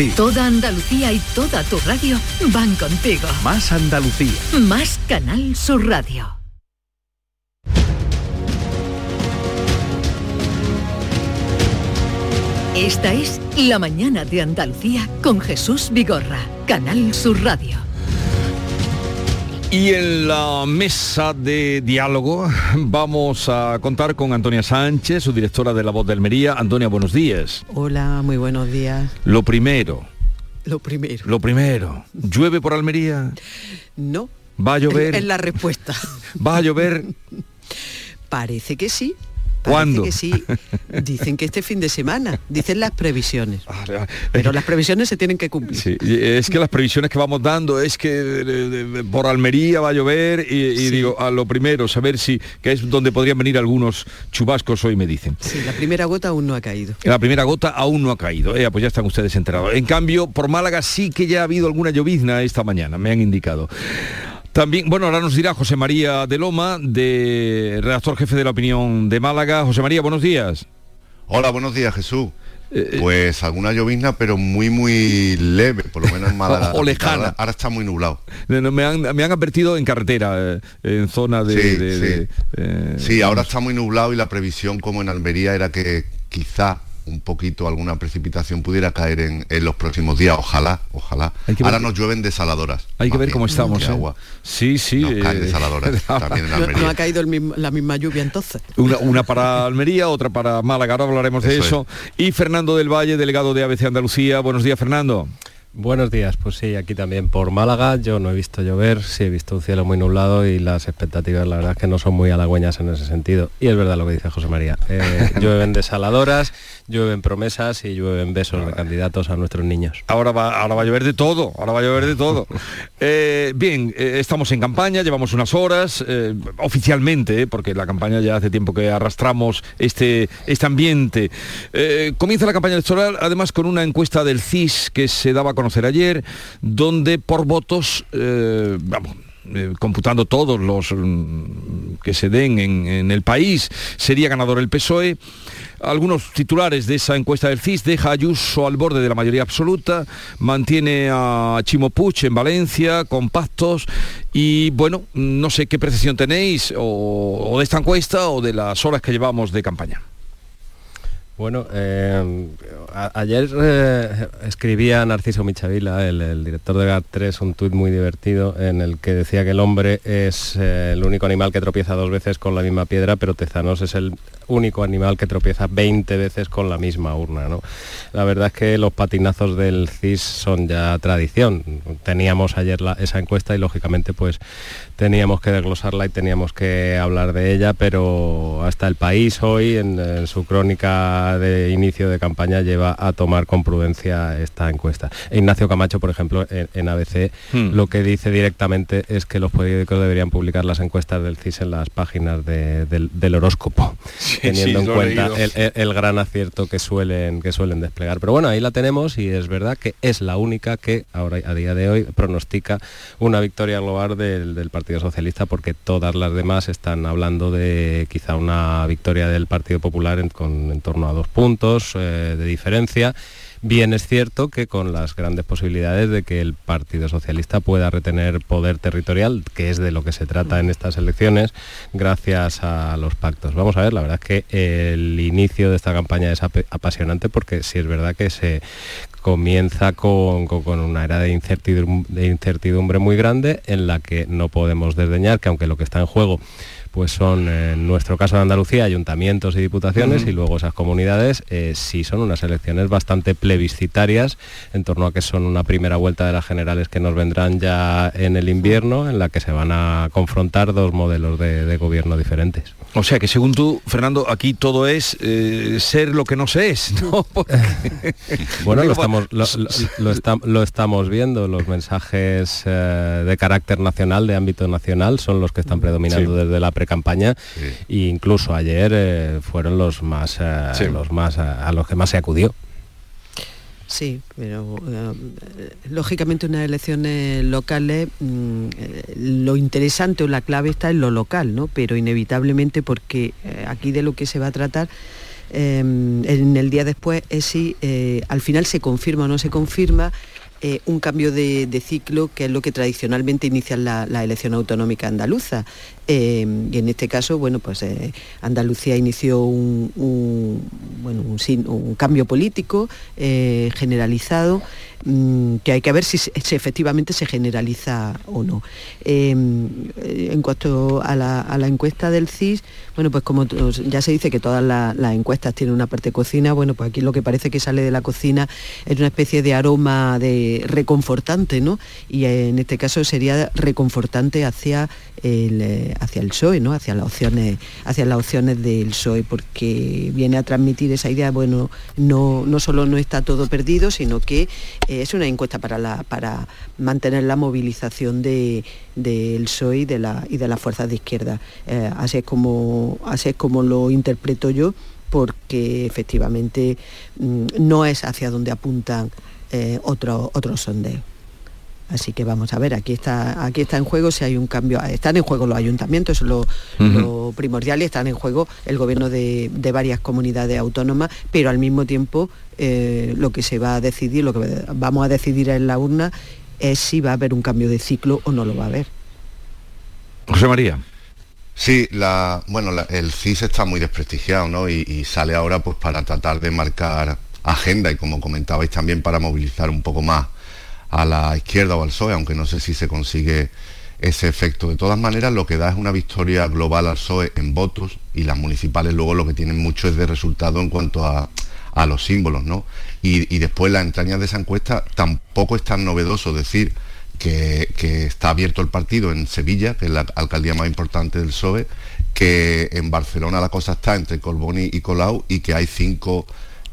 [SPEAKER 48] Toda Andalucía y toda tu radio van contigo.
[SPEAKER 13] Más Andalucía.
[SPEAKER 48] Más Canal Sur Radio. Esta es La Mañana de Andalucía con Jesús Vigorra, Canal Sur Radio.
[SPEAKER 1] Y en la mesa de diálogo vamos a contar con Antonia Sánchez, su directora de La Voz de Almería. Antonia, buenos días.
[SPEAKER 65] Hola, muy buenos días.
[SPEAKER 1] Lo primero,
[SPEAKER 65] Lo primero.
[SPEAKER 1] lo primero, ¿llueve por Almería?
[SPEAKER 65] No.
[SPEAKER 1] ¿Va a llover?
[SPEAKER 65] Es la respuesta.
[SPEAKER 1] ¿Va a llover?
[SPEAKER 65] Parece que sí.
[SPEAKER 1] ¿Cuándo?
[SPEAKER 65] que sí. Dicen que este fin de semana. Dicen las previsiones. Pero las previsiones se tienen que cumplir.
[SPEAKER 1] Sí, es que las previsiones que vamos dando es que eh, por Almería va a llover y, y digo, a lo primero, saber si, que es donde podrían venir algunos chubascos hoy me dicen.
[SPEAKER 65] Sí, la primera gota aún no ha caído.
[SPEAKER 1] La primera gota aún no ha caído, eh, pues ya están ustedes enterados. En cambio, por Málaga sí que ya ha habido alguna llovizna esta mañana, me han indicado. También, bueno, ahora nos dirá José María de Loma, de redactor jefe de la opinión de Málaga. José María, buenos días.
[SPEAKER 66] Hola, buenos días, Jesús.
[SPEAKER 1] Eh,
[SPEAKER 66] Pues alguna llovizna, pero muy, muy leve, por lo menos en Málaga.
[SPEAKER 1] O lejana.
[SPEAKER 66] Ahora, ahora está muy nublado.
[SPEAKER 1] Me han, me han advertido en carretera, eh, en zona de...
[SPEAKER 66] Sí,
[SPEAKER 1] de-
[SPEAKER 66] sí.
[SPEAKER 1] de, eh,
[SPEAKER 66] Sí, ahora está muy nublado y la previsión, como en Almería, era que quizá un poquito, alguna precipitación pudiera caer en, en los próximos días, ojalá, ojalá. Ahora nos llueven desaladoras.
[SPEAKER 1] Hay que ver cómo estamos. ¿eh?
[SPEAKER 66] Agua.
[SPEAKER 1] Sí, sí.
[SPEAKER 66] Nos caen desaladoras también en Almería.
[SPEAKER 65] No, ha caído el mismo, la misma lluvia entonces.
[SPEAKER 1] Una, una, para Almería, otra para Málaga, ahora hablaremos de eso. Es. Y Fernando del Valle, delegado de ABC Andalucía. Buenos días, Fernando.
[SPEAKER 67] Buenos días, pues sí, aquí también por Málaga, yo no he visto llover, sí he visto un cielo muy nublado y las expectativas la verdad es que no son muy halagüeñas en ese sentido. Y es verdad lo que dice José María, eh, llueven desaladoras, llueven promesas y llueven besos de candidatos a nuestros niños.
[SPEAKER 1] Ahora va, ahora va a llover de todo, ahora va a llover de todo. eh, bien, eh, estamos en campaña, llevamos unas horas, eh, oficialmente, porque la campaña ya hace tiempo que arrastramos este, este ambiente. Comienza la campaña electoral además con una encuesta del CIS que se daba a conocer ayer, donde por votos, vamos, computando todos los mm, que se den en, en, el país, sería ganador el PSOE. Algunos titulares de esa encuesta del CIS deja a Ayuso al borde de la mayoría absoluta, mantiene a Chimo Puig en Valencia con pactos y bueno, no sé qué precisión tenéis o de esta encuesta o de las horas que llevamos de campaña.
[SPEAKER 67] Bueno, a, ayer eh, escribía Narciso Michavila, el, director de GAT3, un tuit muy divertido en el que decía que el hombre es eh, el único animal que tropieza dos veces con la misma piedra, pero Tezanos es el único animal que tropieza 20 veces con la misma urna. ¿no? La verdad es que los patinazos del CIS son ya tradición. Teníamos ayer esa encuesta y lógicamente pues teníamos que desglosarla y teníamos que hablar de ella, pero hasta el país hoy en su crónica de inicio de campaña lleva a tomar con prudencia esta encuesta. Ignacio Camacho, por ejemplo, en, en ABC, hmm. lo que dice directamente es que los periódicos deberían publicar las encuestas del CIS en las páginas de, del, del, horóscopo, sí, teniendo sí, en cuenta el, el, el, gran acierto que suelen, que suelen desplegar. Pero bueno, ahí la tenemos y es verdad que es la única que ahora a día de hoy pronostica una victoria global del, del Partido Socialista porque todas las demás están hablando de quizá una victoria del Partido Popular en, con, en torno a dos puntos eh, de diferencia. Bien es cierto que con las grandes posibilidades de que el Partido Socialista pueda retener poder territorial, que es de lo que se trata en estas elecciones, gracias a los pactos. Vamos a ver, la verdad es que el inicio de esta campaña es ap apasionante porque sí es verdad que se comienza con, con, una era de incertidumbre muy grande en la que no podemos desdeñar que aunque lo que está en juego pues son, en nuestro caso de Andalucía, ayuntamientos y diputaciones uh -huh. y luego esas comunidades, eh, sí son unas elecciones bastante plebiscitarias en torno a que son una primera vuelta de las generales que nos vendrán ya en el invierno, en la que se van a confrontar dos modelos de, de gobierno diferentes.
[SPEAKER 1] O sea que según tú, Fernando, aquí todo es eh, ser lo que no se es, ¿no? Porque...
[SPEAKER 67] bueno, lo estamos, lo, lo, lo, está, lo, estamos viendo, los mensajes eh, de carácter nacional, de ámbito nacional, son los que están predominando sí. desde la pre-campaña sí. e incluso ayer eh, fueron los más, eh, sí. los más a, a los que más se acudió.
[SPEAKER 65] Sí, pero eh, lógicamente unas elecciones locales, mmm, lo interesante o la clave está en lo local, ¿no? Pero inevitablemente porque eh, aquí de lo que se va a tratar eh, en el día después es si eh, al final se confirma o no se confirma eh, un cambio de, ciclo que es lo que tradicionalmente inicia la elección autonómica andaluza. Eh, y en este caso, bueno, pues eh, Andalucía inició un, bueno, un, cambio político eh, generalizado mmm, que hay que ver si, efectivamente se generaliza o no. en cuanto a la, a la, encuesta del CIS, bueno, pues como ya se dice que todas las la encuestas tienen una parte cocina, bueno, pues aquí lo que parece que sale de la cocina es una especie de aroma de reconfortante, ¿no? Y en este caso sería reconfortante hacia el, hacia el PSOE, ¿no? hacia, las opciones, hacia las opciones del PSOE, porque viene a transmitir esa idea, bueno, no, no solo no está todo perdido, sino que eh, es una encuesta para, para mantener la movilización de, del PSOE y de, la, y de las fuerzas de izquierda. Eh, así, es como, así como lo interpreto yo, porque efectivamente mmm, no es hacia donde apuntan eh, otro, otros sondeos. Así que vamos a ver, aquí está, aquí está en juego si hay un cambio, están en juego los ayuntamientos, eso es lo, uh -huh. lo primordial, y están en juego el gobierno de, de, varias comunidades autónomas, pero al mismo tiempo eh, lo que se va a decidir, lo que vamos a decidir en la urna es si va a haber un cambio de ciclo o no lo va a haber.
[SPEAKER 1] José María.
[SPEAKER 66] Sí, la, bueno, el CIS está muy desprestigiado, ¿no? Y, sale ahora pues para tratar de marcar agenda y como comentabais también para movilizar un poco más a la izquierda o al PSOE, aunque no sé si se consigue ese efecto. De todas maneras, lo que da es una victoria global al PSOE en votos y las municipales luego lo que tienen mucho es de resultado en cuanto a, los símbolos, ¿no? Y, y después las entrañas de esa encuesta tampoco es tan novedoso decir que, está abierto el partido en Sevilla, que es la alcaldía más importante del PSOE, que en Barcelona la cosa está entre Colboni y Colau y que hay cinco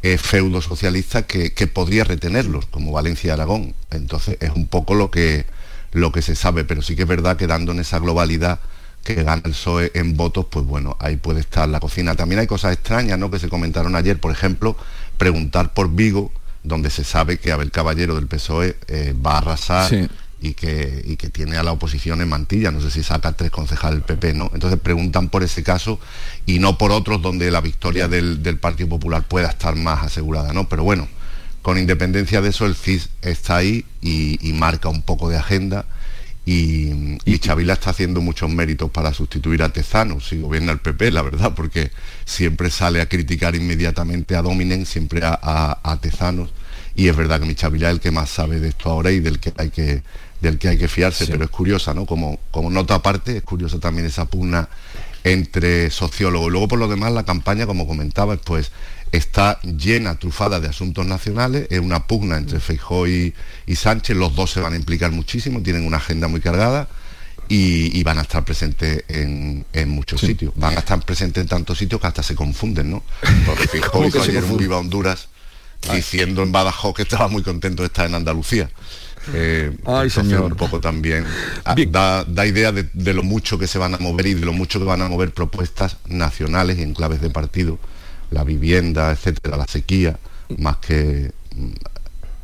[SPEAKER 66] eh, feudos socialistas que, podría retenerlos, como Valencia Aragón. Entonces es un poco lo que, lo que se sabe, pero sí que es verdad que dando en esa globalidad que gana el PSOE en votos, pues bueno, ahí puede estar la cocina. También hay cosas extrañas, ¿no? Que se comentaron ayer, por ejemplo, preguntar por Vigo, donde se sabe que Abel Caballero del PSOE eh, va a arrasar y que, que tiene a la oposición en mantilla, no sé si saca tres concejales del PP, ¿no? Entonces preguntan por ese caso y no por otros donde la victoria del, Partido Popular pueda estar más asegurada, ¿no? Pero bueno, con independencia de eso, el CIS está ahí y, marca un poco de agenda. Y, y, Chavila está haciendo muchos méritos para sustituir a Tezano, si gobierna el PP, la verdad, porque siempre sale a criticar inmediatamente a Dominen, siempre a, a, Tezanos, y es verdad que mi Chavila es el que más sabe de esto ahora y del que hay que del que hay que fiarse, pero es curiosa, ¿no? Como, como nota aparte, es curiosa también esa pugna entre sociólogos. Luego, por lo demás, la campaña, como comentaba, pues está llena, trufada de asuntos nacionales, es una pugna entre Feijó y, Sánchez, los dos se van a implicar muchísimo, tienen una agenda muy cargada. Y, van a estar presentes en, muchos sitios. Van a estar presentes en tantos sitios que hasta se confunden, ¿no? Porque Feijó hizo ayer un Viva Honduras diciendo en Badajoz que estaba muy contento de estar en Andalucía. Eh, Ay, señor. Un poco también ah, da, idea de, lo mucho que se van a mover y de lo mucho que van a mover propuestas nacionales en claves de partido, la vivienda, etcétera, la sequía, más que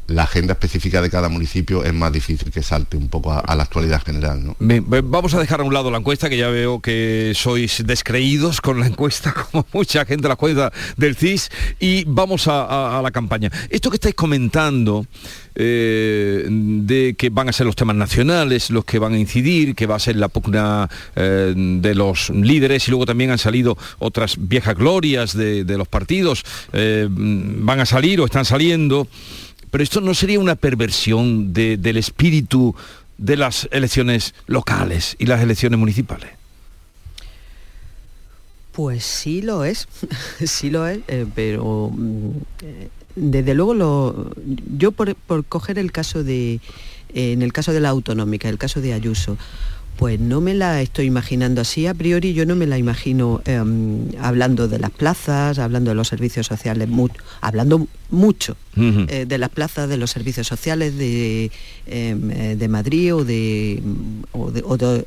[SPEAKER 66] la agenda específica de cada municipio es más difícil que salte un poco a, la actualidad general. ¿no?
[SPEAKER 1] vamos a dejar a un lado la encuesta, que ya veo que sois descreídos con la encuesta, como mucha gente la cuenta del CIS, y vamos a, la campaña. Esto que estáis comentando, eh, de que van a ser los temas nacionales los que van a incidir, que va a ser la pugna eh, de los líderes y luego también han salido otras viejas glorias de, los partidos, eh, van a salir o están saliendo. Pero esto no sería una perversión del espíritu de las elecciones locales y las elecciones municipales.
[SPEAKER 65] Pues sí lo es, sí lo es, eh, pero mm, eh, desde luego lo, yo por, por, coger el caso de, en el caso de la autonómica, el caso de Ayuso, pues no me la estoy imaginando así. A priori yo no me la imagino em, hablando de las plazas, hablando de los servicios sociales, hablando mucho eh, de las plazas, de los servicios sociales de, em, eh, de Madrid o de,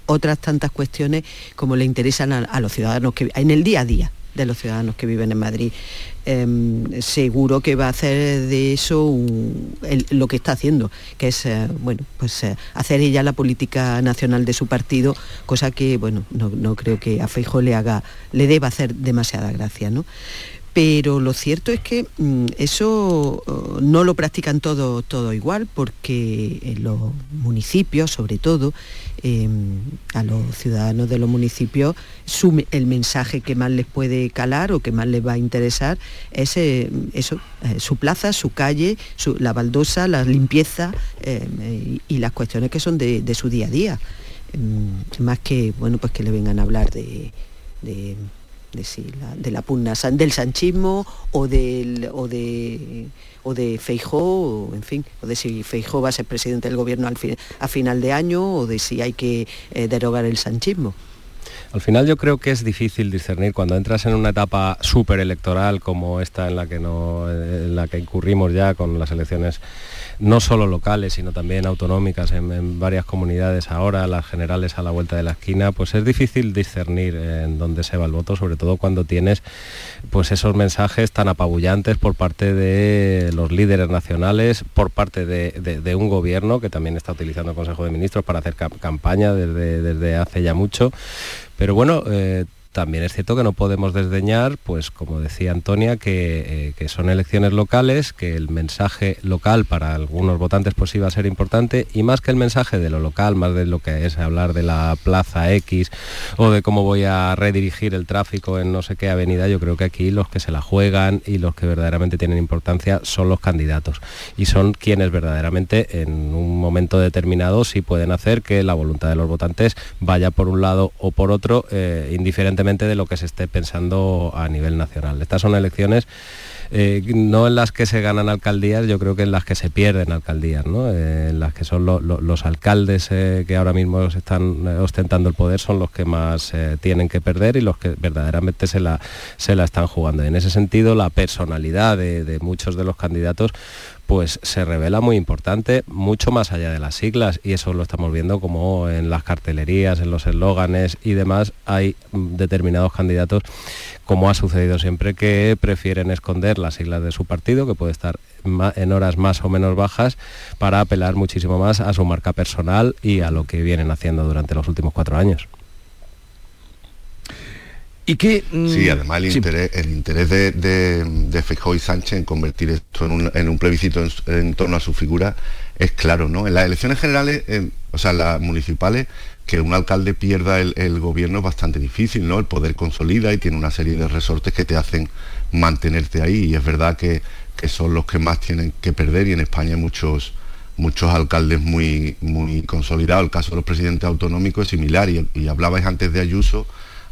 [SPEAKER 65] otras tantas cuestiones como le interesan a, los ciudadanos que en el día a día de los ciudadanos que viven en Madrid. Em, seguro que va a hacer de eso lo que está haciendo, que es eh, bueno, pues, eh, hacer ella la política nacional de su partido, cosa que bueno, no, creo que a Feijo le haga, le deba hacer demasiada gracia, ¿no? Pero lo cierto es que mm, eso oh, no lo practican todo, todo igual, porque en los municipios, sobre todo, em, a los ciudadanos de los municipios, el mensaje que más les puede calar o que más les va a interesar es eh, eso, eh, su plaza, su calle, la baldosa, la limpieza em, y las cuestiones que son de, su día a día. Em, más que, bueno, pues que le vengan a hablar de de, la, de la pugna del sanchismo o del o de o de Feijó, en fin, o de si Feijó va a ser presidente del gobierno al a final de año o de si hay que eh, derogar el sanchismo.
[SPEAKER 67] Al final yo creo que es difícil discernir cuando entras en una etapa súper electoral como esta en la que no, en la que incurrimos ya con las elecciones no solo locales, sino también autonómicas en, varias comunidades ahora, las generales a la vuelta de la esquina, pues es difícil discernir en dónde se va el voto, sobre todo cuando tienes pues esos mensajes tan apabullantes por parte de los líderes nacionales, por parte de, un gobierno que también está utilizando el Consejo de Ministros para hacer campaña desde, desde hace ya mucho. Pero bueno, eh, también es cierto que no podemos desdeñar, pues como decía Antonia, que, que son elecciones locales, que el mensaje local para algunos votantes pues iba a ser importante y más que el mensaje de lo local, más de lo que es hablar de la plaza X o de cómo voy a redirigir el tráfico en no sé qué avenida, yo creo que aquí los que se la juegan y los que verdaderamente tienen importancia son los candidatos y son quienes verdaderamente en un momento determinado sí pueden hacer que la voluntad de los votantes vaya por un lado o por otro, eh, indiferentemente de lo que se esté pensando a nivel nacional. Estas son elecciones eh, no en las que se ganan alcaldías, yo creo que en las que se pierden alcaldías, eh, en las que son los alcaldes eh, que ahora mismo están ostentando el poder son los que más tienen que perder y los que verdaderamente se la, se la están jugando. En ese sentido, la personalidad de muchos de los candidatos pues se revela muy importante, mucho más allá de las siglas, y eso lo estamos viendo como en las cartelerías, en los eslóganes y demás, hay determinados candidatos, como ha sucedido siempre, que prefieren esconder las siglas de su partido, que puede estar en horas más o menos bajas, para apelar muchísimo más a su marca personal y a lo que vienen haciendo durante los últimos cuatro años.
[SPEAKER 1] ¿Y qué,
[SPEAKER 66] mm, Sí, además el interés, el interés de, de, y Sánchez en convertir esto en un, plebiscito en, torno a su figura es claro, ¿no? En las elecciones generales, o sea, las municipales, que un alcalde pierda el, gobierno es bastante difícil, ¿no? El poder consolida y tiene una serie de resortes que te hacen mantenerte ahí. Y es verdad que, son los que más tienen que perder y en España hay muchos muchos alcaldes muy, muy consolidados. El caso de los presidentes autonómicos es similar y, y hablabais antes de Ayuso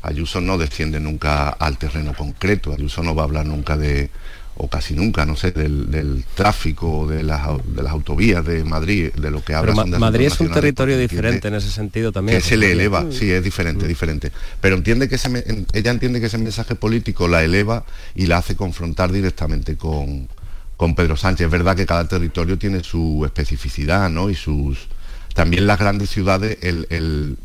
[SPEAKER 66] Ayuso no desciende nunca al terreno concreto, Ayuso no va a hablar nunca de, o casi nunca, no sé, del, tráfico, de las, de las autovías de Madrid, de lo que habla
[SPEAKER 67] Pero Madrid es un territorio diferente en ese sentido también.
[SPEAKER 66] Que se le eleva, sí, es diferente, mm. diferente. Pero entiende que ella entiende que ese mensaje político la eleva y la hace confrontar directamente con, con Pedro Sánchez. Es verdad que cada territorio tiene su especificidad, ¿no? Y sus también las grandes ciudades eh,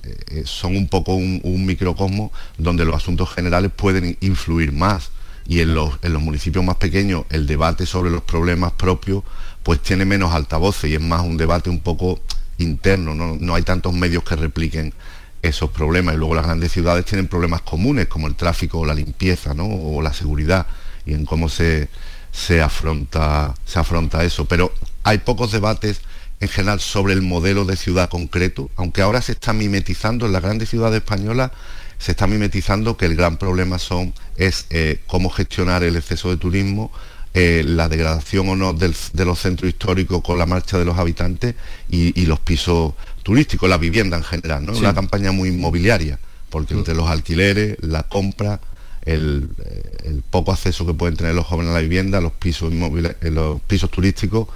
[SPEAKER 66] son un poco un, microcosmo donde los asuntos generales pueden influir más. Y en los, municipios más pequeños el debate sobre los problemas propios pues tiene menos altavoces y es más un debate un poco interno, no, hay tantos medios que repliquen esos problemas. Y luego las grandes ciudades tienen problemas comunes como el tráfico o la limpieza o la seguridad y en cómo se, se, afronta, se afronta eso. Pero hay pocos debates en general sobre el modelo de ciudad concreto, aunque ahora se está mimetizando en las grandes ciudades españolas, se está mimetizando que el gran problema son, es eh, cómo gestionar el exceso de turismo, eh, la degradación o no de los centros históricos con la marcha de los habitantes y, los pisos turísticos, la vivienda en general, ¿no? Una campaña muy inmobiliaria, porque entre los alquileres, la compra, el, eh, el, poco acceso que pueden tener los jóvenes a la vivienda, los pisos los pisos turísticos,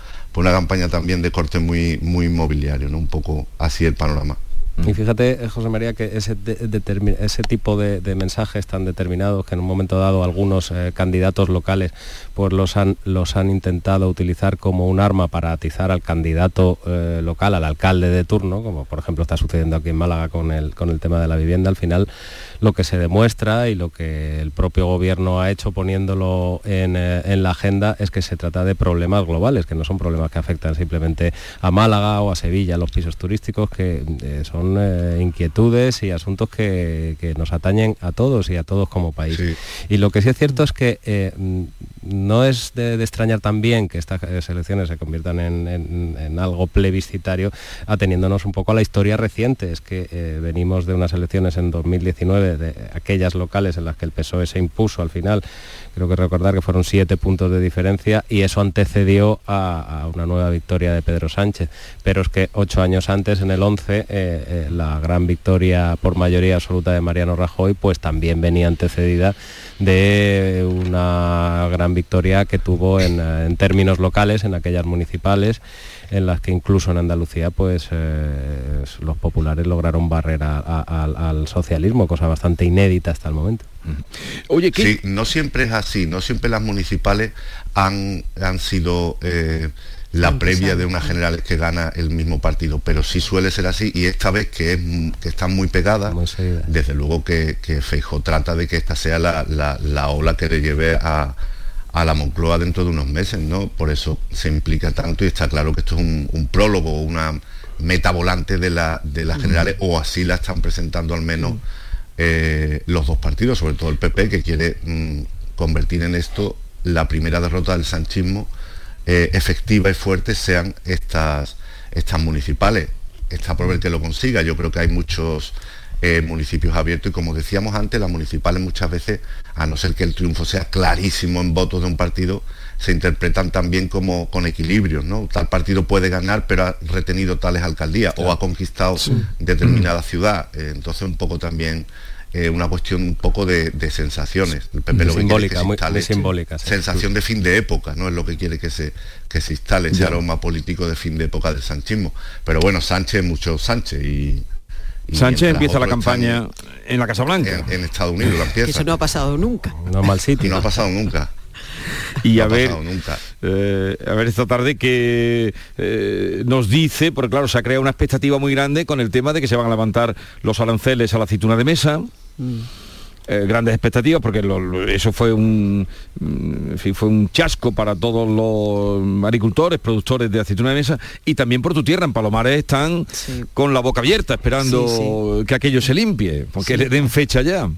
[SPEAKER 66] una campaña también de corte muy, muy inmobiliario, ¿no? Un poco así el panorama.
[SPEAKER 67] Y fíjate, eh, José María, que ese, ese tipo de, mensajes tan determinados que en un momento dado algunos eh, candidatos locales pues los han, los han intentado utilizar como un arma para atizar al candidato eh, local, al alcalde de turno, como por ejemplo está sucediendo aquí en Málaga con el, con el tema de la vivienda, al final lo que se demuestra y lo que el propio gobierno ha hecho poniéndolo en, la agenda es que se trata de problemas globales, que no son problemas que afectan simplemente a Málaga o a Sevilla, los pisos turísticos, que son eh, inquietudes y asuntos que, nos atañen a todos y a todos como país. Y lo que sí es cierto es que eh, no es de, extrañar también que estas elecciones se conviertan en, algo plebiscitario, ateniéndonos un poco a la historia reciente. Es que eh, venimos de unas elecciones en 2019, de aquellas locales en las que el PSOE se impuso al final creo que recordar que fueron siete puntos de diferencia y eso antecedió a, una nueva victoria de Pedro Sánchez. Pero es que ocho años antes, en el 11, eh, eh, la gran victoria por mayoría absoluta de Mariano Rajoy, pues también venía antecedida de una gran victoria que tuvo en términos locales, en aquellas municipales en las que incluso en Andalucía pues eh, los populares lograron barrer al socialismo, cosa bastante inédita hasta el momento.
[SPEAKER 66] Oye, Sí, no siempre es así, no siempre las municipales han, han sido eh, la previa de unas generales que gana el mismo partido, pero sí suele ser así y esta vez que, es, que están muy pegadas, desde luego que, que Feijo trata de que esta sea la, la ola que le lleve a, a la Moncloa dentro de unos meses, ¿no? Por eso se implica tanto y está claro que esto es un, prólogo, una meta volante de, la, de las generales, o así la están presentando al menos eh, los dos partidos, sobre todo el PP, que quiere mm, convertir en esto la primera derrota del sanchismo eh, efectiva y fuerte sean estas, estas municipales. Está por ver que lo consiga. Yo creo que hay muchos eh, municipios abiertos y como decíamos antes, las municipales muchas veces, a no ser que el triunfo sea clarísimo en votos de un partido, se interpretan también como con equilibrios, ¿no? Tal partido puede ganar, pero ha retenido tales alcaldías o ha conquistado determinada ciudad. Eh, entonces un poco también eh, una cuestión un poco de, sensaciones. El PP lo
[SPEAKER 67] simbólica,
[SPEAKER 66] que
[SPEAKER 67] muy,
[SPEAKER 66] instale
[SPEAKER 67] simbólica.
[SPEAKER 66] Sensación de fin de época, ¿no? Es lo que quiere que se, que se instale ese aroma político de fin de época del sanchismo. Pero bueno, Sánchez, mucho Sánchez y,
[SPEAKER 1] Sánchez empieza la campaña en la Casa Blanca.
[SPEAKER 66] En, Estados Unidos la empieza.
[SPEAKER 65] Eso no ha pasado nunca.
[SPEAKER 67] No mal sitio.
[SPEAKER 66] No ha pasado nunca.
[SPEAKER 1] Y a ver, eh, a ver esta tarde que eh, nos dice, porque claro, se ha creado una expectativa muy grande con el tema de que se van a levantar los aranceles a la aceituna de mesa. Mm. Eh, grandes expectativas porque eso fue un mm, fue un chasco para todos los agricultores, productores de aceituna de mesa y también por tu tierra en Palomares están con la boca abierta esperando que aquello se limpie, porque le den fecha ya.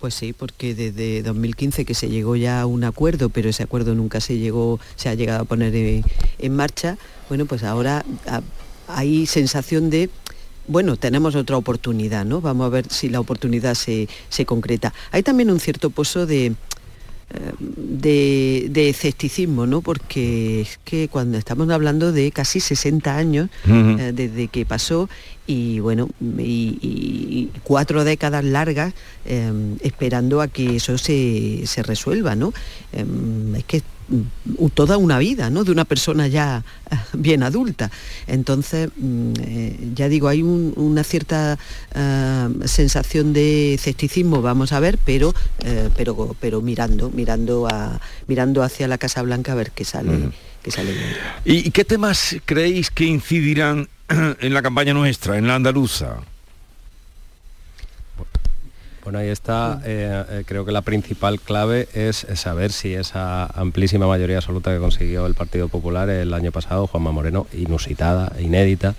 [SPEAKER 65] Pues sí, porque desde 2015 que se llegó ya a un acuerdo, pero ese acuerdo nunca se llegó, se ha llegado a poner en, marcha. Bueno, pues ahora hay sensación de bueno, tenemos otra oportunidad, ¿no? Vamos a ver si la oportunidad se, se concreta. Hay también un cierto pozo de, de, escepticismo, ¿no? Porque es que cuando estamos hablando de casi 60 años eh, desde que pasó y bueno, y, cuatro décadas largas eh, esperando a que eso se, se resuelva, ¿no? Eh, es que toda una vida, ¿no? De una persona ya eh, bien adulta. Entonces, mm, eh, ya digo, hay una cierta eh, sensación de escepticismo, vamos a ver, pero, pero, pero mirando, mirando, a, mirando hacia la Casa Blanca a ver qué sale. Qué sale
[SPEAKER 1] ¿Y qué temas creéis que incidirán en la campaña nuestra, en la andaluza?
[SPEAKER 67] Bueno, ahí está, eh, eh, creo que la principal clave es, saber si esa amplísima mayoría absoluta que consiguió el Partido Popular el año pasado, Juanma Moreno, inusitada, inédita,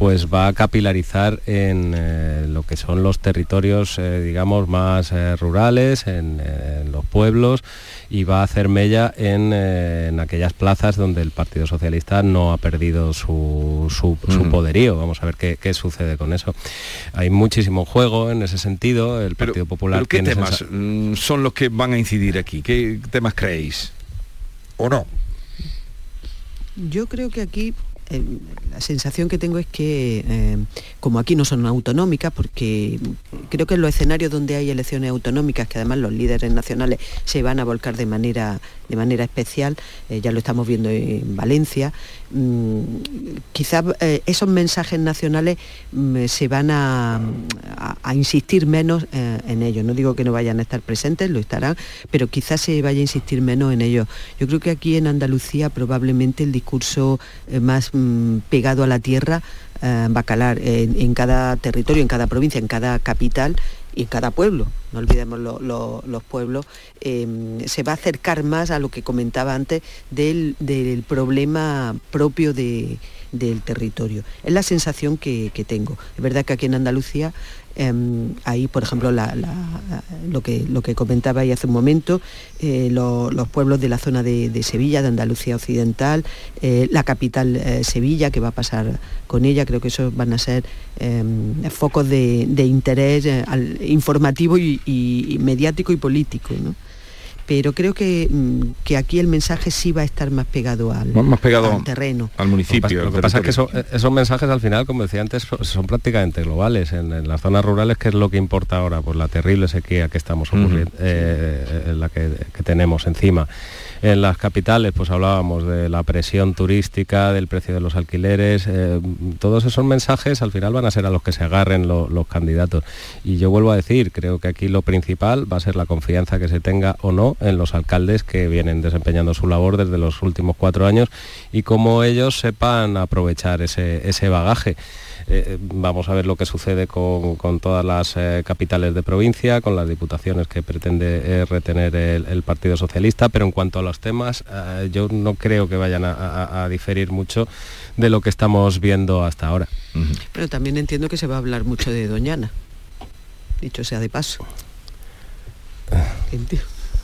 [SPEAKER 67] pues va a capilarizar en eh, lo que son los territorios, digamos, más rurales, en, los pueblos, y va a hacer mella en, aquellas plazas donde el Partido Socialista no ha perdido su, mm. poderío. Vamos a ver qué, qué, sucede con eso. Hay muchísimo juego en ese sentido. El Partido Popular.
[SPEAKER 1] ¿Qué temas mm, son los que van a incidir aquí? ¿Qué temas creéis? ¿O no?
[SPEAKER 65] Yo creo que aquí eh, la sensación que tengo es que, eh, como aquí no son autonómicas, porque creo que en los escenarios donde hay elecciones autonómicas, que además los líderes nacionales se van a volcar de manera, de manera especial, eh, ya lo estamos viendo en Valencia, mm, quizás esos mensajes nacionales mm, se van a, insistir menos en ellos. No digo que no vayan a estar presentes, lo estarán, pero quizás se vaya a insistir menos en ellos. Yo creo que aquí en Andalucía probablemente el discurso más Mm, pegado a la tierra eh, bacalar en, cada territorio, en cada provincia, en cada capital y en cada pueblo, no olvidemos los pueblos, em, se va a acercar más a lo que comentaba antes del, problema propio del territorio. Es la sensación que, tengo. Es verdad que aquí en Andalucía Em, ahí, por ejemplo, lo, que, lo comentaba ahí hace un momento, eh, los pueblos de la zona de, Sevilla, de Andalucía Occidental, eh, la capital eh, Sevilla, que va a pasar con ella, creo que esos van a ser em, focos de, interés informativo y, mediático y político pero creo que, mm, que, aquí el mensaje sí va a estar más pegado al,
[SPEAKER 1] más pegado
[SPEAKER 65] terreno.
[SPEAKER 1] Al municipio.
[SPEAKER 67] Lo que pasa, es que eh, esos mensajes al final, como decía antes, son, prácticamente globales. En, las zonas rurales, que es lo que importa ahora? Pues la terrible sequía que estamos ocurriendo, eh, la que, que tenemos encima. En las capitales, pues hablábamos de la presión turística, del precio de los alquileres, eh, todos esos mensajes al final van a ser a los que se agarren los candidatos. Y yo vuelvo a decir, creo que aquí lo principal va a ser la confianza que se tenga o no en los alcaldes que vienen desempeñando su labor desde los últimos cuatro años y cómo ellos sepan aprovechar ese, ese bagaje. Eh, vamos a ver lo que sucede con, todas las eh, capitales de provincia, con las diputaciones que pretende eh, retener el, Partido Socialista, pero en cuanto a los temas, yo no creo que vayan a, diferir mucho de lo que estamos viendo hasta ahora.
[SPEAKER 65] Pero también entiendo que se va a hablar mucho de Doñana. dicho sea de paso.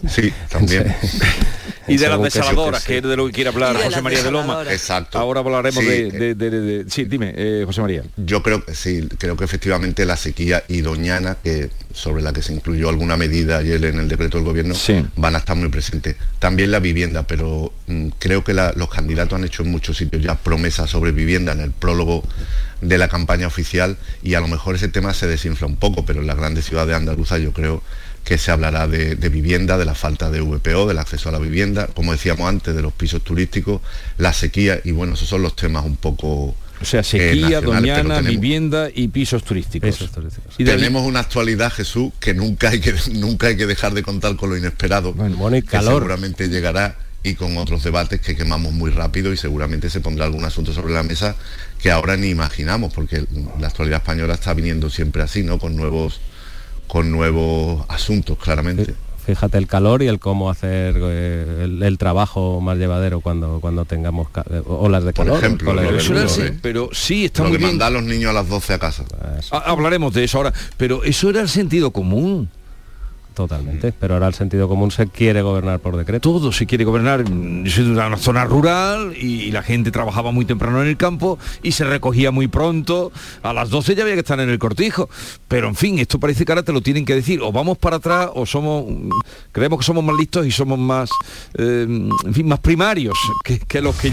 [SPEAKER 66] Sí, también.
[SPEAKER 1] y de las
[SPEAKER 66] que sí,
[SPEAKER 1] desaladoras,
[SPEAKER 66] que sí.
[SPEAKER 1] es de lo que quiere hablar
[SPEAKER 66] de
[SPEAKER 1] José
[SPEAKER 66] las
[SPEAKER 1] María de Loma.
[SPEAKER 66] Exacto.
[SPEAKER 1] Ahora hablaremos
[SPEAKER 66] Sí,
[SPEAKER 1] de, de- de- de- Sí, dime, eh, José María.
[SPEAKER 66] Yo creo que sí, creo que efectivamente la sequía y Doñana, que sobre la que se incluyó alguna medida ayer en el decreto del gobierno, van a estar muy presentes. También la vivienda, pero mm, creo que la- los candidatos han hecho en muchos sitios ya promesas sobre vivienda en el prólogo de la campaña oficial y a lo mejor ese tema se desinfla un poco, pero en las grandes ciudades andaluzas yo creo que se hablará de, de vivienda, de la falta de VPO, del acceso a la vivienda, como decíamos antes, de los pisos turísticos, la sequía y bueno, esos son los temas un poco...
[SPEAKER 1] O sea,
[SPEAKER 66] eh,
[SPEAKER 1] sequía,
[SPEAKER 66] nacionales, pero
[SPEAKER 1] doñana,
[SPEAKER 66] tenemos-
[SPEAKER 1] vivienda y pisos turísticos.
[SPEAKER 66] y tenemos una actualidad, Jesús, que nunca hay que nunca hay que dejar de contar con lo inesperado.
[SPEAKER 67] y
[SPEAKER 66] que
[SPEAKER 67] calor.
[SPEAKER 66] seguramente llegará y con otros debates que quemamos muy rápido y seguramente se pondrá algún asunto sobre la mesa que ahora ni imaginamos, porque la actualidad española está viniendo siempre así, ¿no? Con nuevos con nuevos asuntos, claramente.
[SPEAKER 67] Fíjate el calor y el cómo hacer eh, el, el trabajo más llevadero cuando, cuando tengamos eh, olas de
[SPEAKER 66] Por
[SPEAKER 67] calor.
[SPEAKER 66] ejemplo,
[SPEAKER 67] olas
[SPEAKER 66] lo
[SPEAKER 67] de
[SPEAKER 66] del
[SPEAKER 67] calor.
[SPEAKER 66] uso, ¿eh?
[SPEAKER 1] pero sí está
[SPEAKER 66] Lo
[SPEAKER 1] muy
[SPEAKER 66] de
[SPEAKER 1] bien.
[SPEAKER 66] mandar a los niños a las 12 a casa.
[SPEAKER 1] Ha- Hablaremos de eso ahora, pero eso era el sentido común.
[SPEAKER 67] Totalmente, pero ahora el sentido común se quiere gobernar por decreto.
[SPEAKER 1] Todo se quiere gobernar. Yo soy de una zona rural y la gente trabajaba muy temprano en el campo y se recogía muy pronto. A las 12 ya había que estar en el cortijo. Pero en fin, esto parece que ahora te lo tienen que decir. O vamos para atrás o somos, creemos que somos más listos y somos más, eh, en fin, más primarios que, que los que